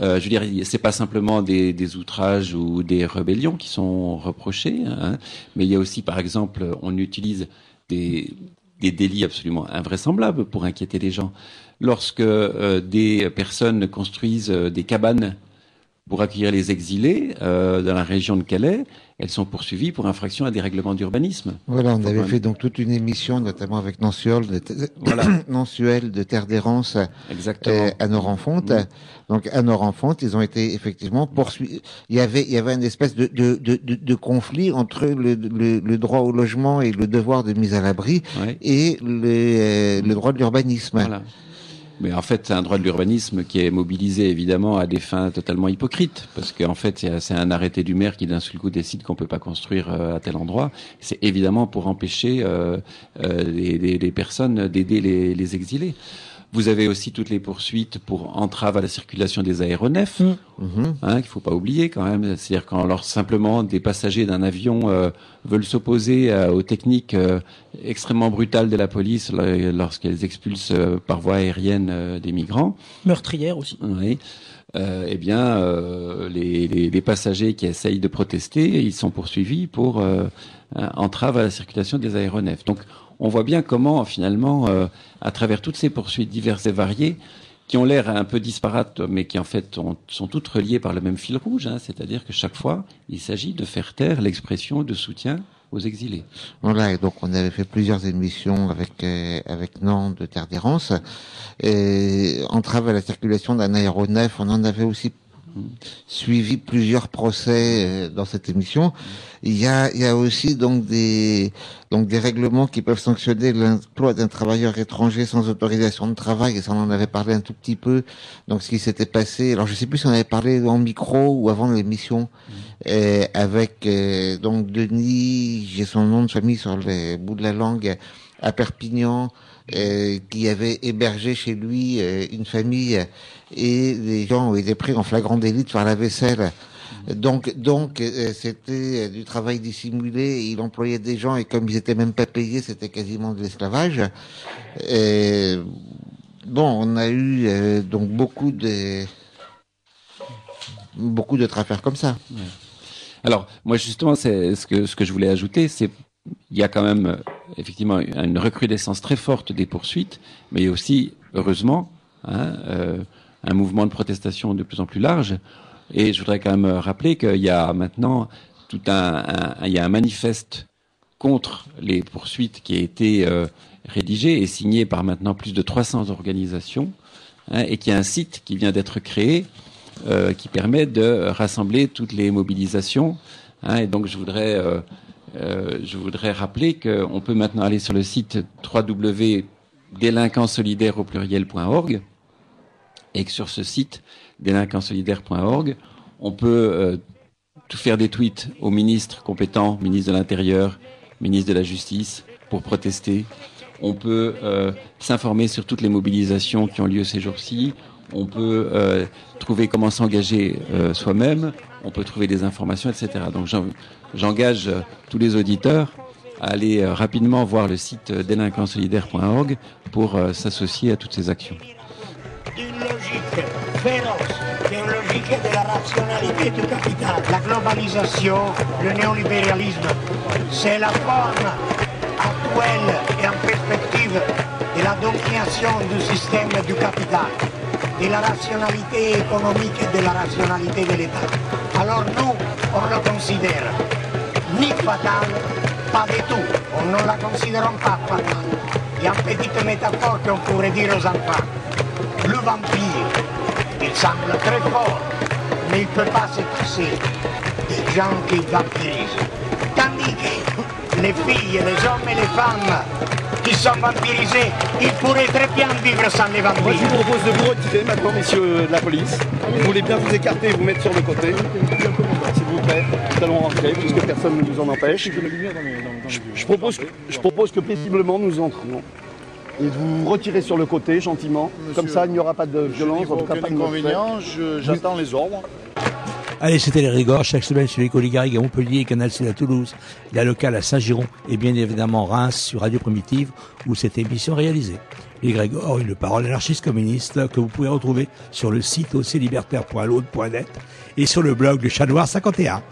je veux dire, c'est pas simplement des, outrages ou des rébellions qui sont reprochés, hein, mais il y a aussi, par exemple, on utilise des, des délits absolument invraisemblables pour inquiéter les gens. Lorsque euh, des personnes construisent euh, des cabanes pour accueillir les exilés euh, dans la région de Calais, elles sont poursuivies pour infraction à des règlements d'urbanisme. Voilà, on avait fait donc toute une émission, notamment avec Nansuel de, voilà. de Terre d'Errance euh, à Norenfonte. Mm. Donc à Norenfonte, ils ont été effectivement poursuivis. Il y avait, il y avait une espèce de, de, de, de conflit entre le, le, le, droit au logement et le devoir de mise à l'abri et le, euh, le droit de l'urbanisme. Voilà. Mais en fait, c'est un droit de l'urbanisme qui est mobilisé évidemment à des fins totalement hypocrites, parce qu'en fait, c'est un arrêté du maire qui d'un seul coup décide qu'on peut pas construire euh, à tel endroit. C'est évidemment pour empêcher euh, euh, les, personnes d'aider les exilés. Vous avez aussi toutes les poursuites pour entrave à la circulation des aéronefs, mmh. hein, qu'il faut pas oublier quand même. C'est-à-dire quand alors simplement des passagers d'un avion euh, veulent s'opposer euh, aux techniques euh, extrêmement brutales de la police lorsqu'elles expulsent par voie aérienne des migrants. Meurtrières aussi. Oui. eh bien, les, les, les, passagers qui essayent de protester, ils sont poursuivis pour entrave à la circulation des aéronefs. Donc, on voit bien comment finalement, euh, à travers toutes ces poursuites diverses et variées, qui ont l'air un peu disparates, mais qui en fait sont toutes reliées par le même fil rouge, hein, c'est-à-dire que chaque fois, il s'agit de faire taire l'expression de soutien aux exilés. Voilà, et donc on avait fait plusieurs émissions avec euh, avec Nantes de Terre d'Errance. Et entrave à la circulation d'un aéronef, on en avait aussi suivi plusieurs procès euh, dans cette émission. Il y a, il y a aussi donc des donc des règlements qui peuvent sanctionner l'emploi d'un travailleur étranger sans autorisation de travail. Et ça, on en avait parlé un tout petit peu. Donc ce qui s'était passé. Alors je sais plus si on avait parlé en micro ou avant l'émission mmh. euh, avec euh, donc Denis. J'ai son nom de famille sur le bout de la langue à Perpignan. qui avait hébergé chez lui une famille et les gens ont été pris en flagrant délit faire la vaisselle. Donc, donc, euh, c'était du travail dissimulé. Il employait des gens et comme ils étaient même pas payés, c'était quasiment de l'esclavage. Bon, on a eu euh, donc beaucoup de beaucoup d'autres affaires comme ça. Alors, moi justement, c'est ce que ce que je voulais ajouter, c'est il y a quand même euh, effectivement une recrudescence très forte des poursuites, mais aussi, heureusement, hein, euh, un mouvement de protestation de plus en plus large. Et je voudrais quand même rappeler qu'il y a maintenant tout un, il y a un manifeste contre les poursuites qui a été euh, rédigé et signé par maintenant plus de 300 organisations hein, et qui a un site qui vient d'être créé euh, qui permet de rassembler toutes les mobilisations. Hein, et donc je voudrais, euh, euh je voudrais rappeler qu'on peut maintenant aller sur le site www.délinquantsolidaire au pluriel.org et que sur ce site délinquantsolidaire.org, on peut euh, tout faire des tweets au ministre compétent, ministre de l'Intérieur, ministre de la Justice, pour protester. On peut euh, s'informer sur toutes les mobilisations qui ont lieu ces jours-ci. On peut euh, trouver comment s'engager soi-même. On peut trouver des informations, etc. Donc j'engage tous les auditeurs à aller rapidement voir le site délinquantsolidaire.org pour s'associer à toutes ces actions. Une logique féroce, une logique de la rationalité du. La globalisation, le néolibéralisme, c'est la forme actuelle et en perspective de la domination du système du capital, de la rationalité économique et de la rationalité de l'État. Alors on le considère ni fatal, pas du tout. On ne la considère pas fatale. Il y a une petite métaphore qu'on pourrait dire aux enfants le vampire, il semble très fort, mais il ne peut pas se passer des gens qui vampirisent. Tandis que les filles, les hommes et les femmes qui sont vampirisés, ils pourraient très bien vivre sans les vampires. Moi, je vous propose de vous retirer maintenant, messieurs de la police. Vous voulez bien vous écarter et vous mettre sur le côté S'il vous plaît, nous allons rentrer puisque personne ne nous en empêche. Je, propose, je propose que paisiblement nous entrions. Et de vous retirer sur le côté gentiment. Comme ça, il n'y aura pas de violence, Je en n'y tout cas vois pas inconvénient, j'attends les ordres. Allez, c'était les Rigors, chaque semaine sur les Garrigue à Montpellier, Canal C à Toulouse, la locale à Saint-Giron et bien évidemment Reims sur Radio Primitive où cette émission est réalisée. Les Grégor, une parole anarchiste communiste que vous pouvez retrouver sur le site aussi libertaire.l'aude.net et sur le blog du Chat Noir 51.